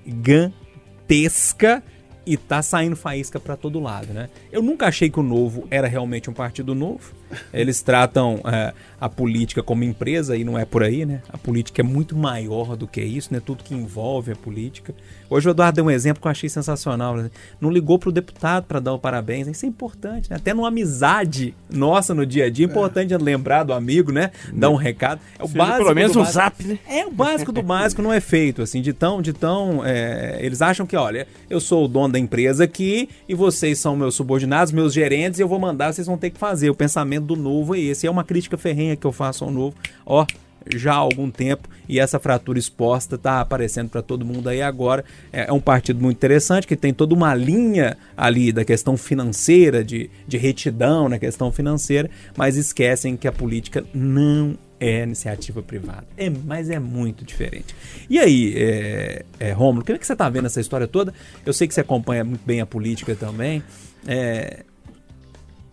[SPEAKER 4] gigantesca e tá saindo faísca para todo lado, né? Eu nunca achei que o Novo era realmente um partido novo. Eles tratam é, a política como empresa e não é por aí, né? A política é muito maior do que isso, né? Tudo que envolve a política. Hoje o Eduardo deu um exemplo que eu achei sensacional. né? Não ligou pro deputado para dar o parabéns. Isso é importante, né? Até numa amizade nossa no dia a dia, é importante lembrar do amigo, né? Dar um recado. É o
[SPEAKER 7] Seja
[SPEAKER 4] básico.
[SPEAKER 7] pelo menos um zap, né?
[SPEAKER 4] É, o básico do básico não é feito, assim, de tão, de tão. é, eles acham que, olha, eu sou o dono da empresa aqui e vocês são meus subordinados, meus gerentes, e eu vou mandar, vocês vão ter que fazer. O pensamento do novo é esse. É uma crítica ferrenha que eu faço ao novo. Ó. Já há algum tempo e essa fratura exposta está aparecendo para todo mundo aí agora. É, é um partido muito interessante que tem toda uma linha ali da questão financeira, de, de retidão na questão financeira, mas esquecem que a política não é iniciativa privada. É, mas é muito diferente. E aí, é, é, Rômulo, como é que você está vendo essa história toda? Eu sei que você acompanha muito bem a política também. É,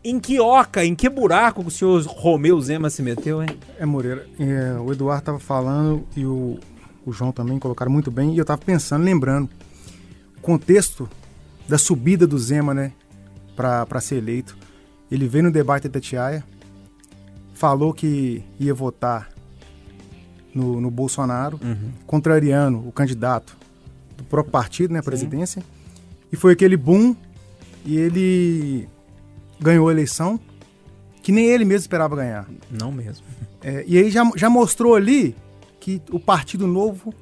[SPEAKER 4] em que oca, em que buraco o senhor Romeu Zema se meteu, hein?
[SPEAKER 2] É, Moreira, é, o Eduardo estava falando e o, o João também colocaram muito bem, e eu estava pensando, lembrando, o contexto da subida do Zema, né, para ser eleito. Ele veio no debate da Tatiaia, falou que ia votar no, no Bolsonaro, contrariando o candidato do próprio partido, né, a presidência, e foi aquele boom, e ele ganhou a eleição, que nem ele mesmo esperava ganhar.
[SPEAKER 4] Não mesmo.
[SPEAKER 2] É, e aí já, já mostrou ali que o Partido Novo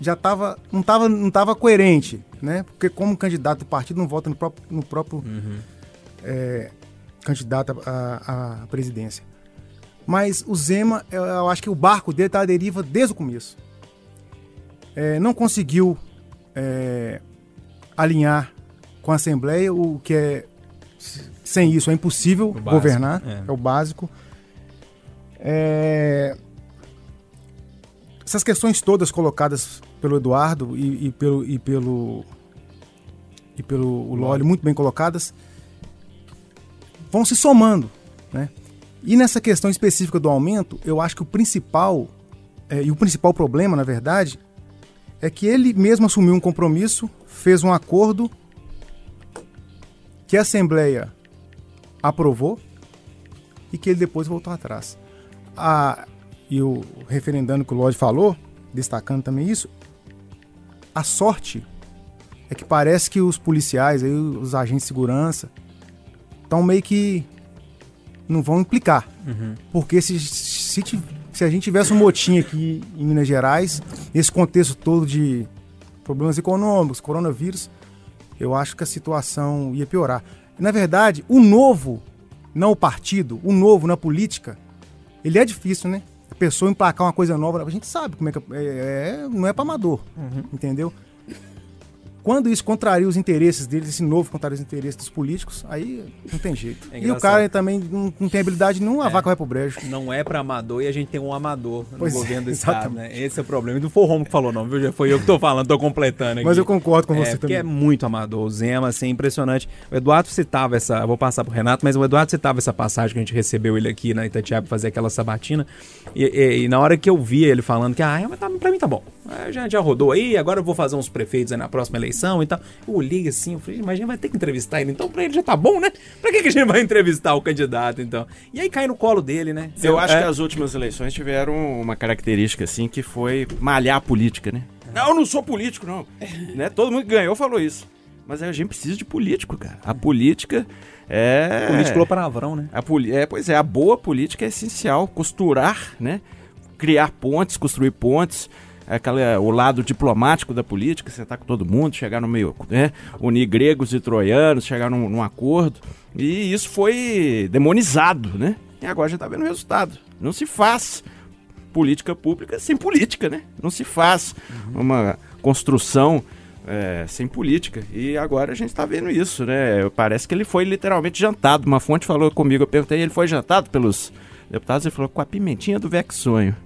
[SPEAKER 2] já tava, não estava não tava coerente, né? Porque como candidato do partido não vota no próprio, no próprio é, candidato à, à presidência. Mas o Zema, eu, eu acho que o barco dele está à deriva desde o começo. É, não conseguiu é, alinhar com a Assembleia, o que é sem isso é impossível
[SPEAKER 4] básico,
[SPEAKER 2] governar,
[SPEAKER 4] é.
[SPEAKER 2] é. o básico. É, essas questões todas colocadas pelo Eduardo e, e pelo e pelo e pelo Loli, muito bem colocadas, vão se somando, né? E nessa questão específica do aumento, eu acho que o principal é, e o principal problema, na verdade, é que ele mesmo assumiu um compromisso, fez um acordo que a Assembleia aprovou e que ele depois voltou atrás. A, e o referendando que o Lodge falou, destacando também isso, a sorte é que parece que os policiais, aí, os agentes de segurança, estão meio que não vão implicar. Porque se, se, se a gente tivesse um motim aqui em Minas Gerais, nesse contexto todo de problemas econômicos, coronavírus, eu acho que a situação ia piorar. Na verdade, o novo, não o partido, o novo na política, ele é difícil, né? A pessoa emplacar uma coisa nova, a gente sabe como é que é, é- não é para amador, entendeu? Quando isso contraria os interesses deles, esse novo contraria os interesses dos políticos, aí não tem jeito.
[SPEAKER 4] É
[SPEAKER 2] e o cara também não, não tem habilidade nenhuma, a vaca vai pro brejo.
[SPEAKER 4] Não é pra amador e a gente tem um amador no
[SPEAKER 2] Pois é,
[SPEAKER 4] governo do estado, né? Esse é o problema. E não foi o Romo que falou, não, viu? Já foi eu que tô falando, tô completando aqui.
[SPEAKER 2] Mas eu concordo com
[SPEAKER 4] é,
[SPEAKER 2] você
[SPEAKER 4] porque
[SPEAKER 2] também.
[SPEAKER 4] é muito amador. O Zema, assim, impressionante. O Eduardo citava essa. Eu vou passar pro Renato, mas o Eduardo citava essa passagem que a gente recebeu ele aqui na Itatiaia pra fazer aquela sabatina. E, e- e na hora que eu vi ele falando que, ah, mas tá, pra mim tá bom. É, Já, já rodou aí, agora eu vou fazer uns prefeitos aí na próxima eleição e tal. Eu olhei assim, eu falei, mas a gente vai ter que entrevistar ele, então pra ele já tá bom, né? Pra que, que a gente vai entrevistar o candidato, então? E aí cai no colo dele, né?
[SPEAKER 7] Eu acho
[SPEAKER 4] é,
[SPEAKER 7] que as últimas eleições tiveram uma característica assim que foi malhar a política, né? Não, eu não sou político, não. né? Todo mundo que ganhou falou isso. Mas a gente precisa de político, cara. A política é.
[SPEAKER 4] Político palavrão, né?
[SPEAKER 7] A poli... é, pois é, a boa política é essencial. Costurar, né? Criar pontes, construir pontes. Aquela, o lado diplomático da política, sentar com todo mundo, chegar no meio, né? Unir gregos e troianos, chegar num, num acordo. E isso foi demonizado, né? E agora já tá vendo o resultado. Não se faz política pública sem política, né? Não se faz uma construção é, sem política. E agora a gente está vendo isso, né? Parece que ele foi literalmente jantado. Uma fonte falou comigo, eu perguntei, ele foi jantado pelos deputados? Ele falou com a pimentinha do Vexonho.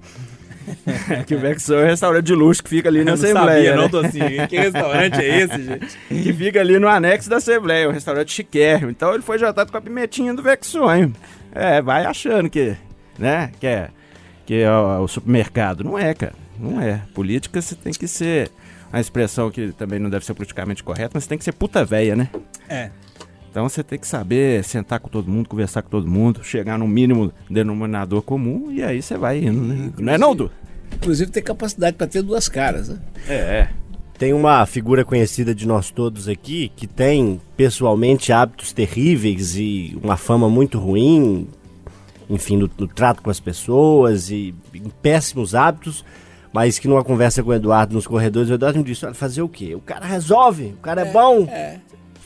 [SPEAKER 7] que o Vexonho é um restaurante de luxo que fica ali na
[SPEAKER 4] não
[SPEAKER 7] Assembleia.
[SPEAKER 4] sabia,
[SPEAKER 7] né?
[SPEAKER 4] não, Tocinho. Que restaurante é esse, gente?
[SPEAKER 7] que fica ali no anexo da Assembleia, um restaurante chiquérrimo. Então ele foi jantado com a pimentinha do Vexonho. É, vai achando que, né, que é, que é o, o supermercado. Não é, cara. Não é. Política você tem que ser, uma expressão que também não deve ser politicamente correta, mas tem que ser puta véia, né?
[SPEAKER 4] É.
[SPEAKER 7] Então você tem que saber sentar com todo mundo, conversar com todo mundo, chegar no mínimo denominador comum e aí você vai indo, né? Não é não, Du?
[SPEAKER 3] Inclusive ter capacidade para ter duas caras, né?
[SPEAKER 7] É.
[SPEAKER 1] Tem uma figura conhecida de nós todos aqui que tem pessoalmente hábitos terríveis e uma fama muito ruim, enfim, no, no trato com as pessoas e em péssimos hábitos, mas que numa conversa com o Eduardo nos corredores, o Eduardo me disse: olha, fazer o quê? O cara resolve, o cara é, bom,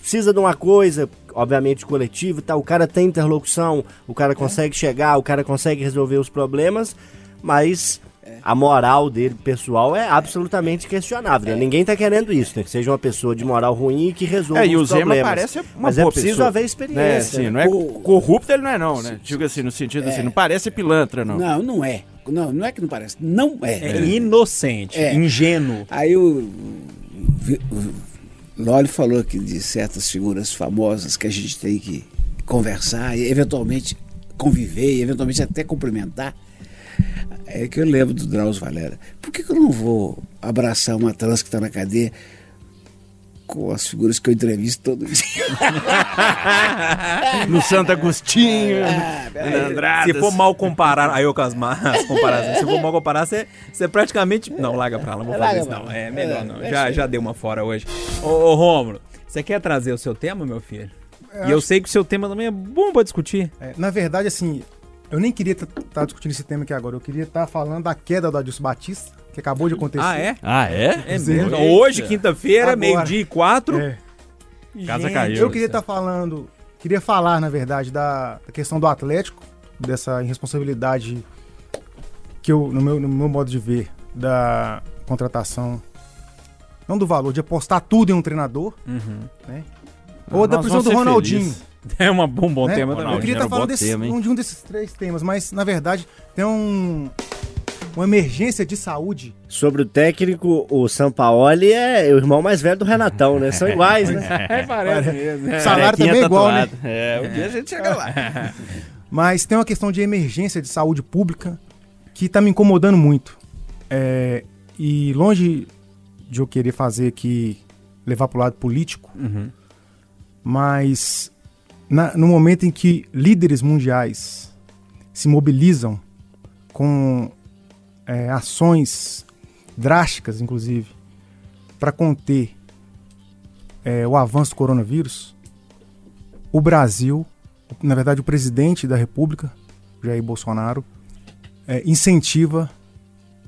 [SPEAKER 1] precisa de uma coisa, obviamente coletivo e tal, o cara tem interlocução, o cara consegue chegar, o cara consegue resolver os problemas, mas a moral dele pessoal é absolutamente questionável. né? Ninguém tá querendo isso, né? Que seja uma pessoa de moral ruim e que resolva
[SPEAKER 7] É, e o
[SPEAKER 1] os
[SPEAKER 7] Zema
[SPEAKER 1] problemas.
[SPEAKER 7] parece uma
[SPEAKER 1] Mas
[SPEAKER 7] boa
[SPEAKER 1] é preciso
[SPEAKER 7] pessoa.
[SPEAKER 1] haver
[SPEAKER 7] Né,
[SPEAKER 1] experiência.
[SPEAKER 7] assim,
[SPEAKER 1] né?
[SPEAKER 7] não é
[SPEAKER 3] O-
[SPEAKER 7] corrupto ele não é não, né? Digo assim, no sentido assim, não parece pilantra, não.
[SPEAKER 3] Não, não é. Não, não é que não parece. Não é.
[SPEAKER 4] É inocente,
[SPEAKER 3] É.
[SPEAKER 4] ingênuo.
[SPEAKER 3] Aí o, o, o Loli falou aqui de certas figuras famosas que a gente tem que conversar e eventualmente conviver e eventualmente até cumprimentar. É que eu lembro do Drauzio Valera. Por que, que eu não vou abraçar uma trans que está na cadeia com as figuras que eu entrevisto todo dia?
[SPEAKER 7] No Santo Agostinho,
[SPEAKER 3] Ah,
[SPEAKER 7] Andradas.
[SPEAKER 4] Se for mal comparar, aí eu com as, as comparações, se for mal comparar, você, você praticamente. Não, larga pra lá, não vou fazer
[SPEAKER 3] Larga
[SPEAKER 4] isso não. É melhor
[SPEAKER 3] É,
[SPEAKER 4] não.
[SPEAKER 3] é
[SPEAKER 4] Já, já deu uma fora hoje. Ô, ô Rômulo, você quer trazer o seu tema, meu filho? E eu sei que o seu tema também é bom pra discutir.
[SPEAKER 2] É, na verdade, assim, eu nem queria estar discutindo esse tema aqui agora. Eu queria estar falando da queda do Adilson Batista, que acabou de acontecer.
[SPEAKER 4] Ah, é?
[SPEAKER 7] Ah, é?
[SPEAKER 4] É mesmo. Hoje, quinta-feira, meio-dia e quatro.
[SPEAKER 2] É.
[SPEAKER 7] Casa
[SPEAKER 4] Gente,
[SPEAKER 7] caiu.
[SPEAKER 2] Eu queria estar falando, queria falar, na verdade, da, da questão do Atlético, dessa irresponsabilidade que eu, no meu, no meu modo de ver, da contratação, não do valor, de apostar tudo em um treinador, né? Ou da prisão do Ronaldinho.
[SPEAKER 7] felizes.
[SPEAKER 4] É uma- um bom
[SPEAKER 2] né?
[SPEAKER 4] tema
[SPEAKER 2] Eu
[SPEAKER 4] também.
[SPEAKER 2] queria
[SPEAKER 7] era
[SPEAKER 2] estar
[SPEAKER 7] um
[SPEAKER 2] falando
[SPEAKER 7] bom
[SPEAKER 2] desse,
[SPEAKER 7] tema,
[SPEAKER 2] um de um desses três temas, mas na verdade tem um, uma emergência de saúde.
[SPEAKER 1] Sobre o técnico, o Sampaoli é o irmão mais velho do Renatão, né? São iguais, né?
[SPEAKER 4] É, parece mesmo.
[SPEAKER 2] O salário também é igual, né?
[SPEAKER 7] É, um dia a gente chega lá.
[SPEAKER 2] Mas tem uma questão de emergência de saúde pública que está me incomodando muito. É, e longe de eu querer fazer aqui, levar para o lado político, mas na- no momento em que líderes mundiais se mobilizam com é, ações drásticas, inclusive, para conter é, o avanço do coronavírus, o Brasil, na verdade o presidente da República, Jair Bolsonaro, é, incentiva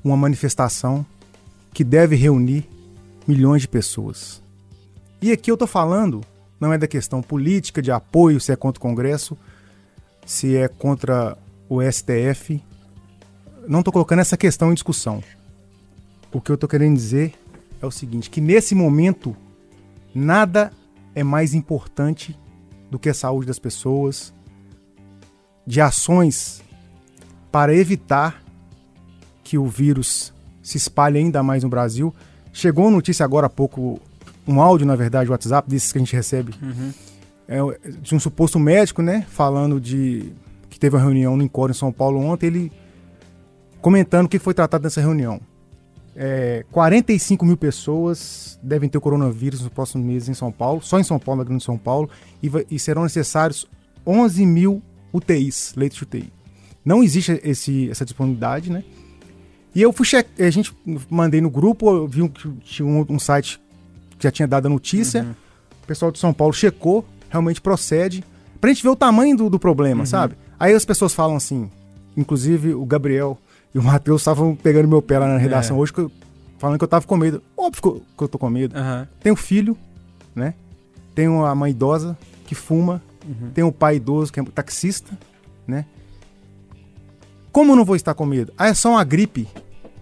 [SPEAKER 2] uma manifestação que deve reunir milhões de pessoas. E aqui eu tô falando, não é da questão política, de apoio, se é contra o Congresso, se é contra o STF. Não tô colocando essa questão em discussão. O que eu tô querendo dizer é o seguinte, que nesse momento nada é mais importante do que a saúde das pessoas, de ações para evitar que o vírus se espalhe ainda mais no Brasil. Chegou uma notícia agora há pouco, um áudio, na verdade, WhatsApp, desses que a gente recebe, é, de um suposto médico, né, falando de que teve uma reunião no Encore em São Paulo ontem, ele comentando o que foi tratado nessa reunião. É, 45 mil pessoas devem ter o coronavírus nos próximos meses em São Paulo, só em São Paulo, na Grande São Paulo, e, vai- e serão necessários 11 mil UTIs, leitos de UTI. Não existe esse, essa disponibilidade, né? E eu fui checar, a gente mandei no grupo, eu vi um- que tinha um, um site que já tinha dado a notícia, o pessoal de São Paulo checou, realmente procede, pra gente ver o tamanho do, do problema, sabe? Aí as pessoas falam assim, inclusive o Gabriel e o Matheus estavam pegando meu pé lá na redação hoje, que eu- falando que eu tava com medo. Óbvio que eu, tô com medo.
[SPEAKER 4] Aham.
[SPEAKER 2] Tenho filho, né? Tenho a mãe idosa que fuma, tenho o pai idoso que é taxista, né? Como eu não vou estar com medo? Ah, é só uma gripe.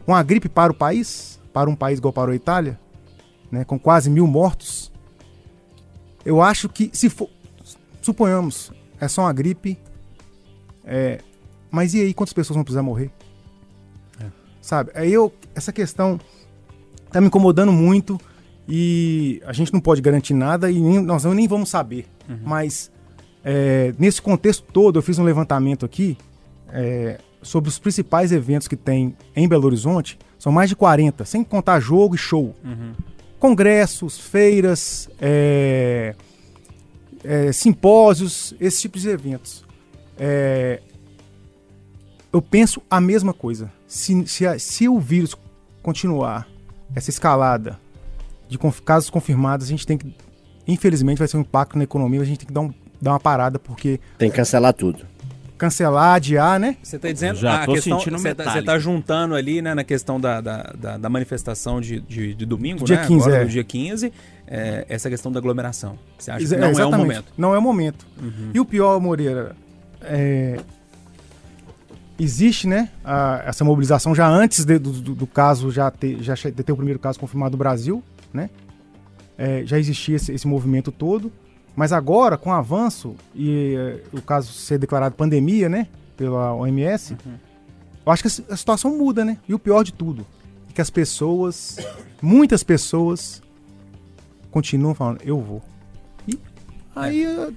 [SPEAKER 2] Uma gripe para o país? Para um país igual para a Itália? Né? Com quase mil mortos? Eu acho que se for... Suponhamos, é só uma gripe. É... Mas e aí, quantas pessoas vão precisar morrer? Sabe? Aí eu... Essa questão tá me incomodando muito e a gente não pode garantir nada e nem- nós nem vamos saber. Mas é, nesse contexto todo, eu fiz um levantamento aqui é, sobre os principais eventos que tem em Belo Horizonte. São mais de 40, sem contar jogo e show. Congressos, feiras, é, é, simpósios, esse tipo de eventos. É, eu penso a mesma coisa. Se, se, se o vírus continuar essa escalada de casos confirmados, a gente tem que. Infelizmente, vai ser um impacto na economia, a gente tem que dar, um- dar uma parada, porque
[SPEAKER 10] Tem que cancelar tudo.
[SPEAKER 2] cancelar, adiar, né?
[SPEAKER 4] Você tá dizendo
[SPEAKER 7] Já
[SPEAKER 4] a
[SPEAKER 7] tô
[SPEAKER 4] questão,
[SPEAKER 7] sentindo
[SPEAKER 4] você tá, você
[SPEAKER 7] metálico.
[SPEAKER 4] tá juntando ali, né, na questão da, da, da- da manifestação de, de, de domingo,
[SPEAKER 2] Dia
[SPEAKER 4] né?
[SPEAKER 2] 15,
[SPEAKER 4] Agora,
[SPEAKER 2] é.
[SPEAKER 4] do dia 15, é, essa questão da aglomeração. Você acha que
[SPEAKER 2] Exa-
[SPEAKER 4] não é o
[SPEAKER 2] exatamente.
[SPEAKER 4] momento? Uhum.
[SPEAKER 2] Não é o momento. E o pior, Moreira, é, existe, né, a- essa mobilização já antes de- do, do- caso, já ter, já ter o primeiro caso confirmado no Brasil, né? É, já existia esse, esse movimento todo, mas agora, com o avanço e é, o caso ser declarado pandemia, né, pela OMS,
[SPEAKER 4] Uhum.
[SPEAKER 2] eu acho que a situação muda, né? E o pior de tudo, é que as pessoas, muitas pessoas, continuam falando, eu vou. E aí é,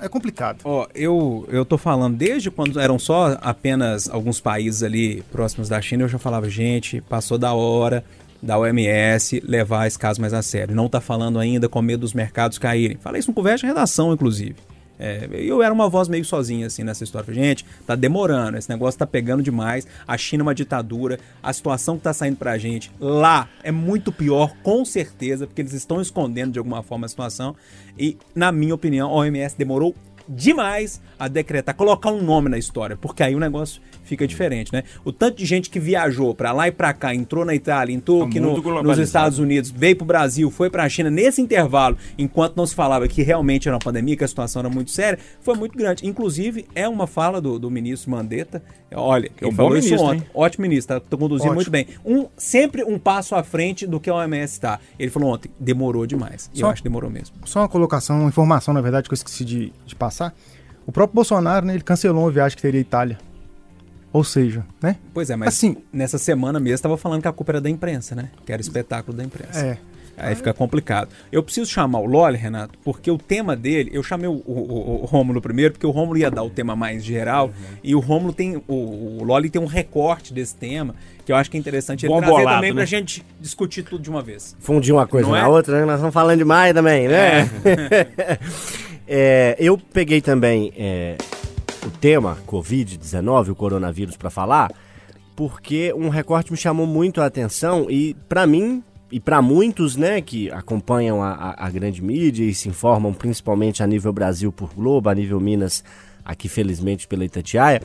[SPEAKER 2] é complicado.
[SPEAKER 4] Ó, eu, eu tô falando, desde quando eram só apenas alguns países ali próximos da China, eu já falava, gente, passou da hora da OMS levar esse caso mais a sério. Não tá falando ainda com medo dos mercados caírem. Falei isso no conversa de redação, inclusive. É, eu era uma voz meio sozinha, assim, nessa história. Gente, tá demorando, esse negócio tá pegando demais. A China é uma ditadura, a situação que tá saindo pra gente lá é muito pior, com certeza, porque eles estão escondendo de alguma forma a situação. E, na minha opinião, a OMS demorou demais a decretar, colocar um nome na história, porque aí o negócio fica diferente, né? O tanto de gente que viajou pra lá e pra cá, entrou na Itália, entrou
[SPEAKER 7] Tá
[SPEAKER 4] aqui no, nos. Estados Unidos, veio pro Brasil, foi pra China, nesse intervalo, enquanto não se falava que realmente era uma pandemia, que a situação era muito séria, foi muito grande. Inclusive, é uma fala do, do ministro Mandetta, olha,
[SPEAKER 7] É um
[SPEAKER 4] ele
[SPEAKER 7] bom
[SPEAKER 4] falou isso
[SPEAKER 7] ministro,
[SPEAKER 4] ontem,
[SPEAKER 7] hein?
[SPEAKER 4] ótimo ministro, tá, tá conduzindo
[SPEAKER 2] Ótimo.
[SPEAKER 4] muito bem. Um, sempre um passo à frente do que a OMS está. Ele falou ontem, demorou demais. E eu
[SPEAKER 2] Só-
[SPEAKER 4] acho que demorou mesmo.
[SPEAKER 2] Só uma colocação, uma informação, na verdade, que eu esqueci de, de passar. O próprio Bolsonaro, né, ele cancelou uma viagem que teria à Itália. Ou seja, né?
[SPEAKER 4] Pois é, mas
[SPEAKER 2] Assim-
[SPEAKER 4] nessa semana mesmo estava falando que a culpa era da imprensa, né? Que era espetáculo da imprensa.
[SPEAKER 2] É.
[SPEAKER 4] Aí fica complicado. Eu preciso chamar o Loli, Renato, porque o tema dele, eu chamei o, o, o- Rômulo primeiro, porque o Rômulo ia dar o tema mais geral, e o Rômulo tem, o, o Loli tem um recorte desse tema, que eu acho que é interessante ele
[SPEAKER 7] Bom
[SPEAKER 4] trazer
[SPEAKER 7] bolado,
[SPEAKER 4] também pra
[SPEAKER 7] né?
[SPEAKER 4] gente discutir tudo de uma vez.
[SPEAKER 10] Fundir uma coisa
[SPEAKER 4] Não
[SPEAKER 10] na
[SPEAKER 4] é?
[SPEAKER 10] outra, né? Nós estamos falando demais também, né?
[SPEAKER 1] É, eu peguei também é, o tema Covid-19, o coronavírus, para falar, porque um recorte me chamou muito a atenção e, para mim, e para muitos né, que acompanham a, a- a grande mídia e se informam principalmente a nível Brasil por Globo, a nível Minas, aqui felizmente pela Itatiaia,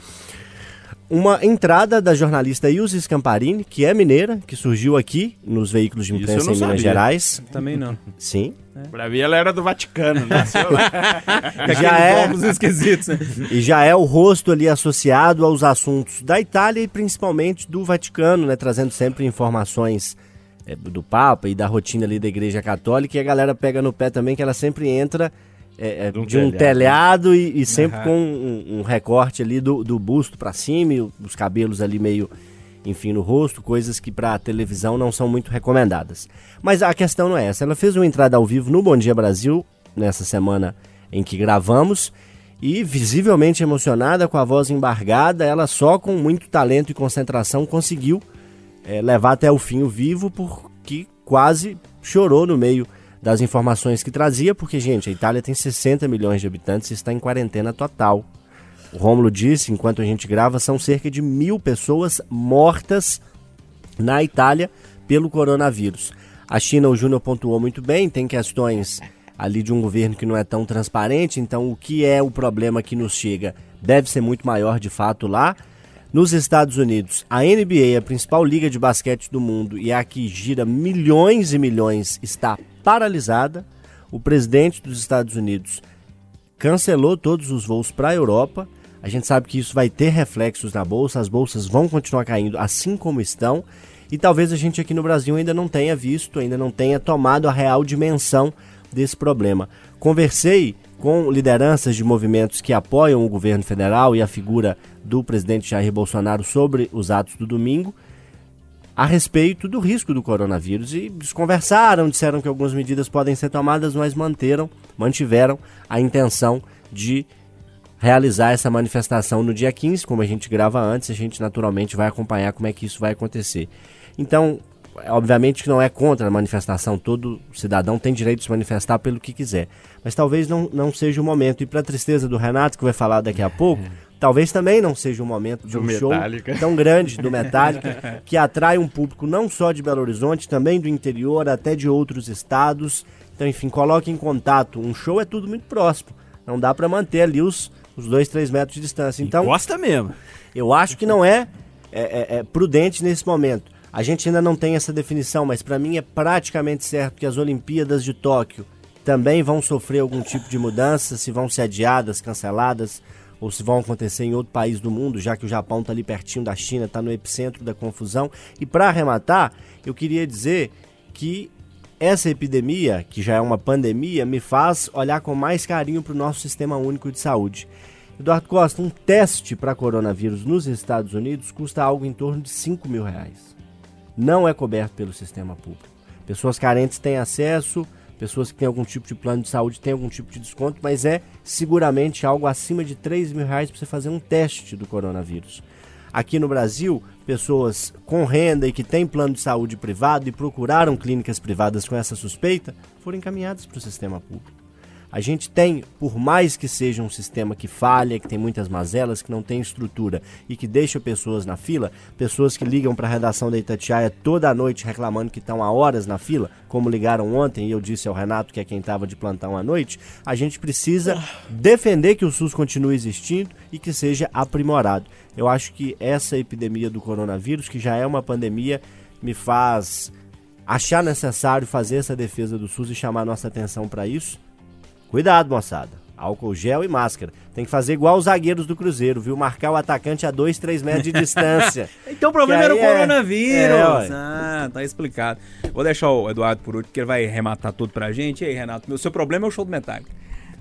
[SPEAKER 1] uma entrada da jornalista Ilse Scamparini, que é mineira, que surgiu aqui nos veículos de imprensa em Minas
[SPEAKER 7] sabia.
[SPEAKER 1] Gerais.
[SPEAKER 4] Também não.
[SPEAKER 1] Sim.
[SPEAKER 7] Pra mim ela era do Vaticano, nasceu lá.
[SPEAKER 1] Já é,
[SPEAKER 4] esquisitos, né?
[SPEAKER 1] e já é o rosto ali associado aos assuntos da Itália e principalmente do Vaticano, né? Trazendo sempre informações é, do Papa e da rotina ali da Igreja Católica. E a galera pega no pé também que ela sempre entra é, é,
[SPEAKER 7] De um
[SPEAKER 1] de um
[SPEAKER 7] telhado.
[SPEAKER 1] telhado e, e sempre com um, um recorte ali do, do busto pra cima e os cabelos ali meio, enfim, no rosto, coisas que pra televisão não são muito recomendadas. Mas a questão não é essa. Ela fez uma entrada ao vivo no Bom Dia Brasil, nessa semana em que gravamos, e visivelmente emocionada, com a voz embargada, ela só com muito talento e concentração conseguiu é, levar até o fim o vivo, porque quase chorou no meio das informações que trazia, porque, gente, a Itália tem 60 milhões de habitantes e está em quarentena total. O Rômulo disse, enquanto a gente grava, são cerca de mil pessoas mortas na Itália pelo coronavírus. A China, o Júnior pontuou muito bem, tem questões ali de um governo que não é tão transparente, então o que é o problema que nos chega deve ser muito maior de fato lá. Nos Estados Unidos, a NBA, a principal liga de basquete do mundo e a que gira milhões e milhões, está paralisada. O presidente dos Estados Unidos cancelou todos os voos para a Europa. A gente sabe que isso vai ter reflexos na bolsa, as bolsas vão continuar caindo assim como estão. E talvez a gente aqui no Brasil ainda não tenha visto, ainda não tenha tomado a real dimensão desse problema. Conversei com lideranças de movimentos que apoiam o governo federal e a figura do presidente Jair Bolsonaro sobre os atos do domingo a respeito do risco do coronavírus e conversaram, disseram que algumas medidas podem ser tomadas, mas manteram, mantiveram a intenção de realizar essa manifestação no dia 15, como a gente grava antes, a gente naturalmente vai acompanhar como é que isso vai acontecer. Então, é, obviamente que não é contra a manifestação, todo cidadão tem direito de se manifestar pelo que quiser, mas talvez não, não seja o momento. E para tristeza do Renato, que vai falar daqui a pouco, talvez também não seja o momento de
[SPEAKER 7] Do
[SPEAKER 1] um show
[SPEAKER 7] Metallica.
[SPEAKER 1] tão grande do Metallica, que atrai um público não só de Belo Horizonte, também do interior, até de outros estados. Então, enfim, coloque em contato. Um show é tudo muito próximo. Não dá para manter ali os, os dois, três metros de distância. Então,
[SPEAKER 7] Gosta mesmo.
[SPEAKER 1] eu acho que não é, é- é- é prudente nesse momento. A gente ainda não tem essa definição, mas para mim é praticamente certo que as Olimpíadas de Tóquio também vão sofrer algum tipo de mudança, se vão ser adiadas, canceladas, ou se vão acontecer em outro país do mundo, já que o Japão está ali pertinho da China, está no epicentro da confusão. E para arrematar, eu queria dizer que essa epidemia, que já é uma pandemia, me faz olhar com mais carinho para o nosso sistema único de saúde. Eduardo Costa, um teste para coronavírus nos Estados Unidos custa algo em torno de 5 mil reais. Não é coberto pelo sistema público. Pessoas carentes têm acesso, pessoas que têm algum tipo de plano de saúde têm algum tipo de desconto, mas é seguramente algo acima de 3 mil reais para você fazer um teste do coronavírus. Aqui no Brasil, pessoas com renda e que têm plano de saúde privado e procuraram clínicas privadas com essa suspeita foram encaminhadas para o sistema público. A gente tem, por mais que seja um sistema que falha, que tem muitas mazelas, que não tem estrutura e que deixa pessoas na fila, pessoas que ligam para a redação da Itatiaia toda noite reclamando que estão há horas na fila, como ligaram ontem e eu disse ao Renato, que é quem estava de plantão à noite, a gente precisa defender que o SUS continue existindo e que seja aprimorado. Eu acho que essa epidemia do coronavírus, que já é uma pandemia, me faz achar necessário fazer essa defesa do SUS e chamar nossa atenção para isso. Cuidado, moçada. Álcool gel e máscara. Tem que fazer igual os zagueiros do Cruzeiro, viu? Marcar o atacante a 2, 3 metros de distância.
[SPEAKER 4] Então o problema
[SPEAKER 1] Que
[SPEAKER 4] era o
[SPEAKER 1] é-
[SPEAKER 4] coronavírus.
[SPEAKER 1] é,
[SPEAKER 4] ah, tá explicado. Vou deixar o Eduardo por último, porque ele vai arrematar tudo pra gente. E aí, Renato, o seu problema é o show do Metallica.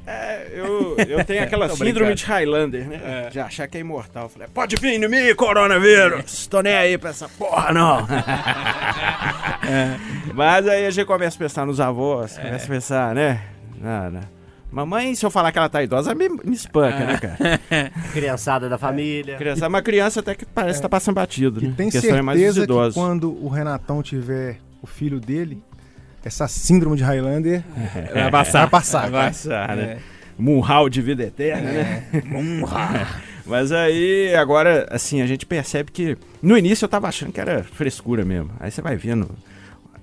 [SPEAKER 7] É, eu, eu tenho aquela síndrome
[SPEAKER 4] brincando.
[SPEAKER 7] de Highlander, né? De achar que é imortal. Eu falei, pode vir em mim, coronavírus! Tô nem aí pra essa porra, não! Mas aí a gente começa a pensar nos avós, começa a pensar, né? Nada. Mamãe, se eu falar que ela tá idosa, me, me espanca, né, cara?
[SPEAKER 1] Criançada da família.
[SPEAKER 7] Criança, uma criança até que parece que tá passando batido,
[SPEAKER 2] Que
[SPEAKER 7] né?
[SPEAKER 2] tem
[SPEAKER 7] A questão é mais
[SPEAKER 2] certeza que quando o Renatão tiver o filho dele, essa síndrome de Highlander
[SPEAKER 4] Vai passar.
[SPEAKER 2] vai passar.
[SPEAKER 7] Vai passar, né? Munhal de vida eterna, né? Mas aí, agora, assim, a gente percebe que no início eu tava achando que era frescura mesmo. Aí você vai vendo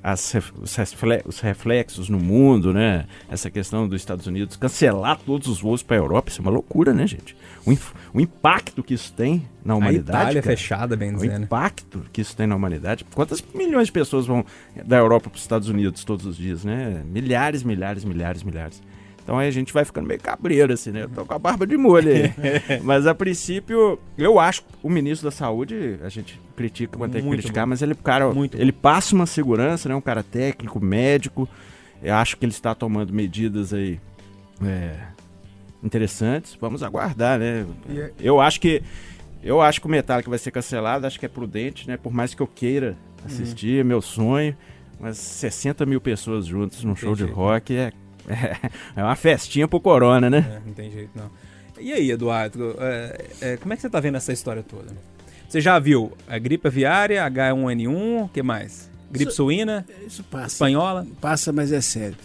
[SPEAKER 7] as os, refle- os reflexos no mundo, né? Essa questão dos Estados Unidos cancelar todos os voos para a Europa, isso é uma loucura, né, gente? O, o impacto que isso tem na
[SPEAKER 4] A
[SPEAKER 7] humanidade.
[SPEAKER 4] Itália
[SPEAKER 7] cara.
[SPEAKER 4] fechada, bem
[SPEAKER 7] O
[SPEAKER 4] dizendo.
[SPEAKER 7] impacto que isso tem na humanidade. Quantas milhões de pessoas vão da Europa para os Estados Unidos todos os dias, né? Milhares, milhares, milhares, milhares. Então aí a gente vai ficando meio cabreiro, assim, né? Eu tô com a barba de molho aí. mas a princípio, eu acho que o ministro da Saúde, a gente critica quando tem que criticar,
[SPEAKER 4] bom.
[SPEAKER 7] mas ele, cara,
[SPEAKER 4] Muito
[SPEAKER 7] ele passa uma segurança, né? Um cara técnico, médico. Eu acho que ele está tomando medidas aí é, interessantes. Vamos aguardar, né? Eu acho que eu acho que o Metallica vai ser cancelado, acho que é prudente, né? Por mais que eu queira assistir, é meu sonho. Mas 60 mil pessoas juntas num show de rock é, é, uma festinha pro Corona, né?
[SPEAKER 4] É, não tem jeito não. E aí, Eduardo, é, é, como é que você tá vendo essa história toda? Você já viu a gripe aviária, H1N1, o que mais? Gripe
[SPEAKER 3] Isso-
[SPEAKER 4] suína,
[SPEAKER 3] Isso passa.
[SPEAKER 4] espanhola?
[SPEAKER 3] Passa, mas é sério.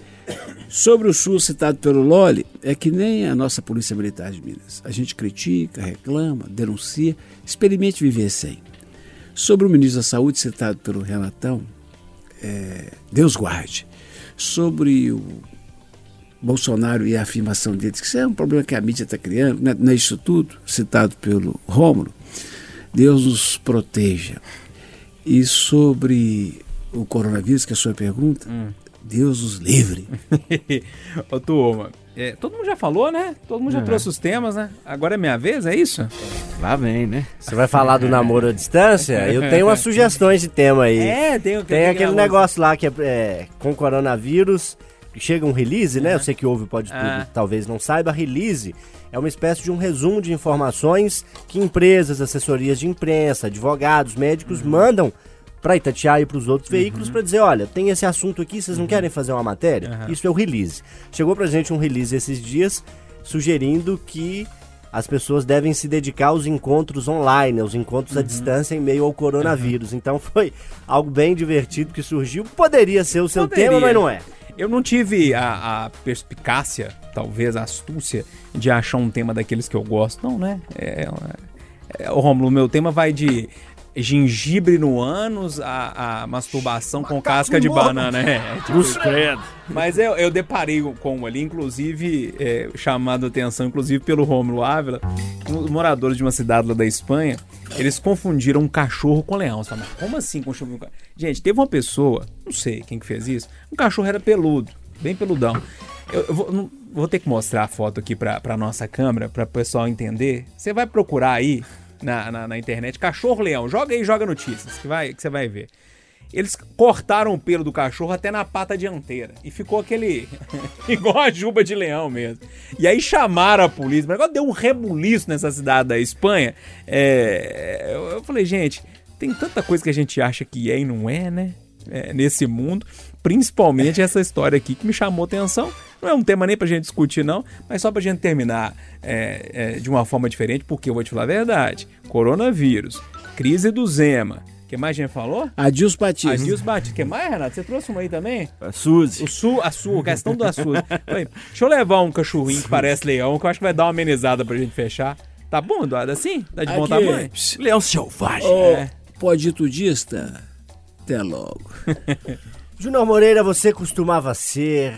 [SPEAKER 3] Sobre o SUS citado pelo Loli, é que nem a nossa Polícia Militar de Minas. A gente critica, reclama, denuncia, experimente viver sem. Sobre o ministro da Saúde citado pelo Renatão, é, Deus guarde. Sobre o Bolsonaro e a afirmação deles, que isso é um problema que a mídia está criando, não é, não é isso tudo, citado pelo Rômulo, Deus nos proteja. E sobre o coronavírus, que é a sua pergunta, Deus os livre.
[SPEAKER 4] Ô, turma, é, todo mundo já falou, né? Todo mundo já
[SPEAKER 7] É.
[SPEAKER 4] trouxe os temas, né? Agora é minha vez, é isso?
[SPEAKER 7] Lá vem, né?
[SPEAKER 1] Você vai falar do namoro à distância? Eu tenho umas sugestões de tema aí.
[SPEAKER 4] É, tem, o-
[SPEAKER 1] Tem aquele negócio lá que é, é, com coronavírus, chega um release, né? Eu sei que ouve pode tudo,
[SPEAKER 4] Ah.
[SPEAKER 1] talvez não saiba. Release é uma espécie de um resumo de informações que empresas, assessorias de imprensa, advogados, médicos mandam para Itatiaia e para os outros veículos para dizer, olha, tem esse assunto aqui, vocês não querem fazer uma matéria? Isso é o release. Chegou pra gente um release esses dias sugerindo que as pessoas devem se dedicar aos encontros online, aos encontros à distância em meio ao coronavírus. Então foi algo bem divertido que surgiu. Poderia ser o seu
[SPEAKER 4] Poderia.
[SPEAKER 1] tema, mas não é.
[SPEAKER 4] Eu não tive a, a perspicácia, talvez a astúcia, de achar um tema daqueles que eu gosto, não, né? É, é, ô, Romulo, meu tema vai de gengibre no ânus a, a masturbação com casca de banana. É, é tipo. Mas eu, eu deparei com um ali, inclusive, é, chamado a atenção, inclusive pelo Rômulo Ávila, os moradores de uma cidade lá da Espanha, eles confundiram um cachorro com leão. Você fala, mas como assim confundir um cachorro? Gente, teve uma pessoa, não sei quem que fez isso, um cachorro era peludo, bem peludão. Eu, eu vou, não- vou ter que mostrar a foto aqui pra, pra nossa câmera, pra o pessoal entender. Você vai procurar aí na, na, na internet, cachorro-leão, joga aí, joga notícias, que, vai, que você vai ver. Eles cortaram o pelo do cachorro até na pata dianteira. E ficou aquele. igual a juba de leão mesmo. E aí chamaram a polícia. Mas agora deu um rebuliço nessa cidade da Espanha. É, eu falei, gente, tem tanta coisa que a gente acha que é e não é, né? É, nesse mundo. Principalmente essa história aqui que me chamou atenção. Não é um tema nem pra gente discutir, não, mas só pra gente terminar é, é, de uma forma diferente, porque eu vou te falar a verdade. Coronavírus, crise do Zema. O que mais a gente falou?
[SPEAKER 3] Adilson Batista.
[SPEAKER 4] Adilson Batista. O que mais, Renato? Você trouxe uma aí também?
[SPEAKER 7] A Suzy.
[SPEAKER 4] O Su, a Su, a questão da Su. Falei, Deixa eu levar um cachorrinho que parece leão, que eu acho que vai dar uma amenizada pra gente fechar. Tá bom, Eduardo? Assim? Tá de bom
[SPEAKER 3] Aqui.
[SPEAKER 4] tamanho?
[SPEAKER 7] Leão selvagem.
[SPEAKER 3] Ô,
[SPEAKER 4] É.
[SPEAKER 3] Pode tudista? Até logo.
[SPEAKER 1] Júnior Moreira, você costumava ser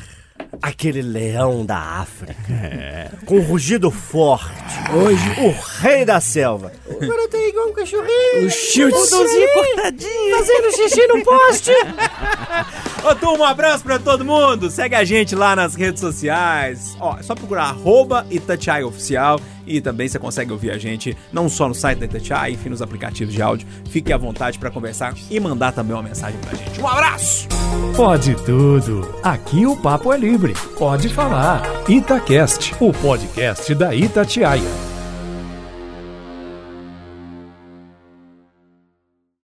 [SPEAKER 1] aquele leão da África. Com um rugido forte.
[SPEAKER 3] Hoje,
[SPEAKER 1] O rei da selva. Agora tem igual um cachorrinho.
[SPEAKER 3] o Shield.
[SPEAKER 1] cortadinho. Fazendo xixi no poste.
[SPEAKER 4] Ô, turma, um abraço pra todo mundo. Segue a gente lá nas redes sociais. Ó, é só procurar arroba Itatiaia Oficial. E também você consegue ouvir a gente não só no site da Itatiaia, enfim, nos aplicativos de áudio. Fique à vontade pra conversar e mandar também uma mensagem pra gente. Um abraço!
[SPEAKER 6] Pode tudo. Aqui o papo é livre. Pode falar. Itacast, o podcast da Itatiaia.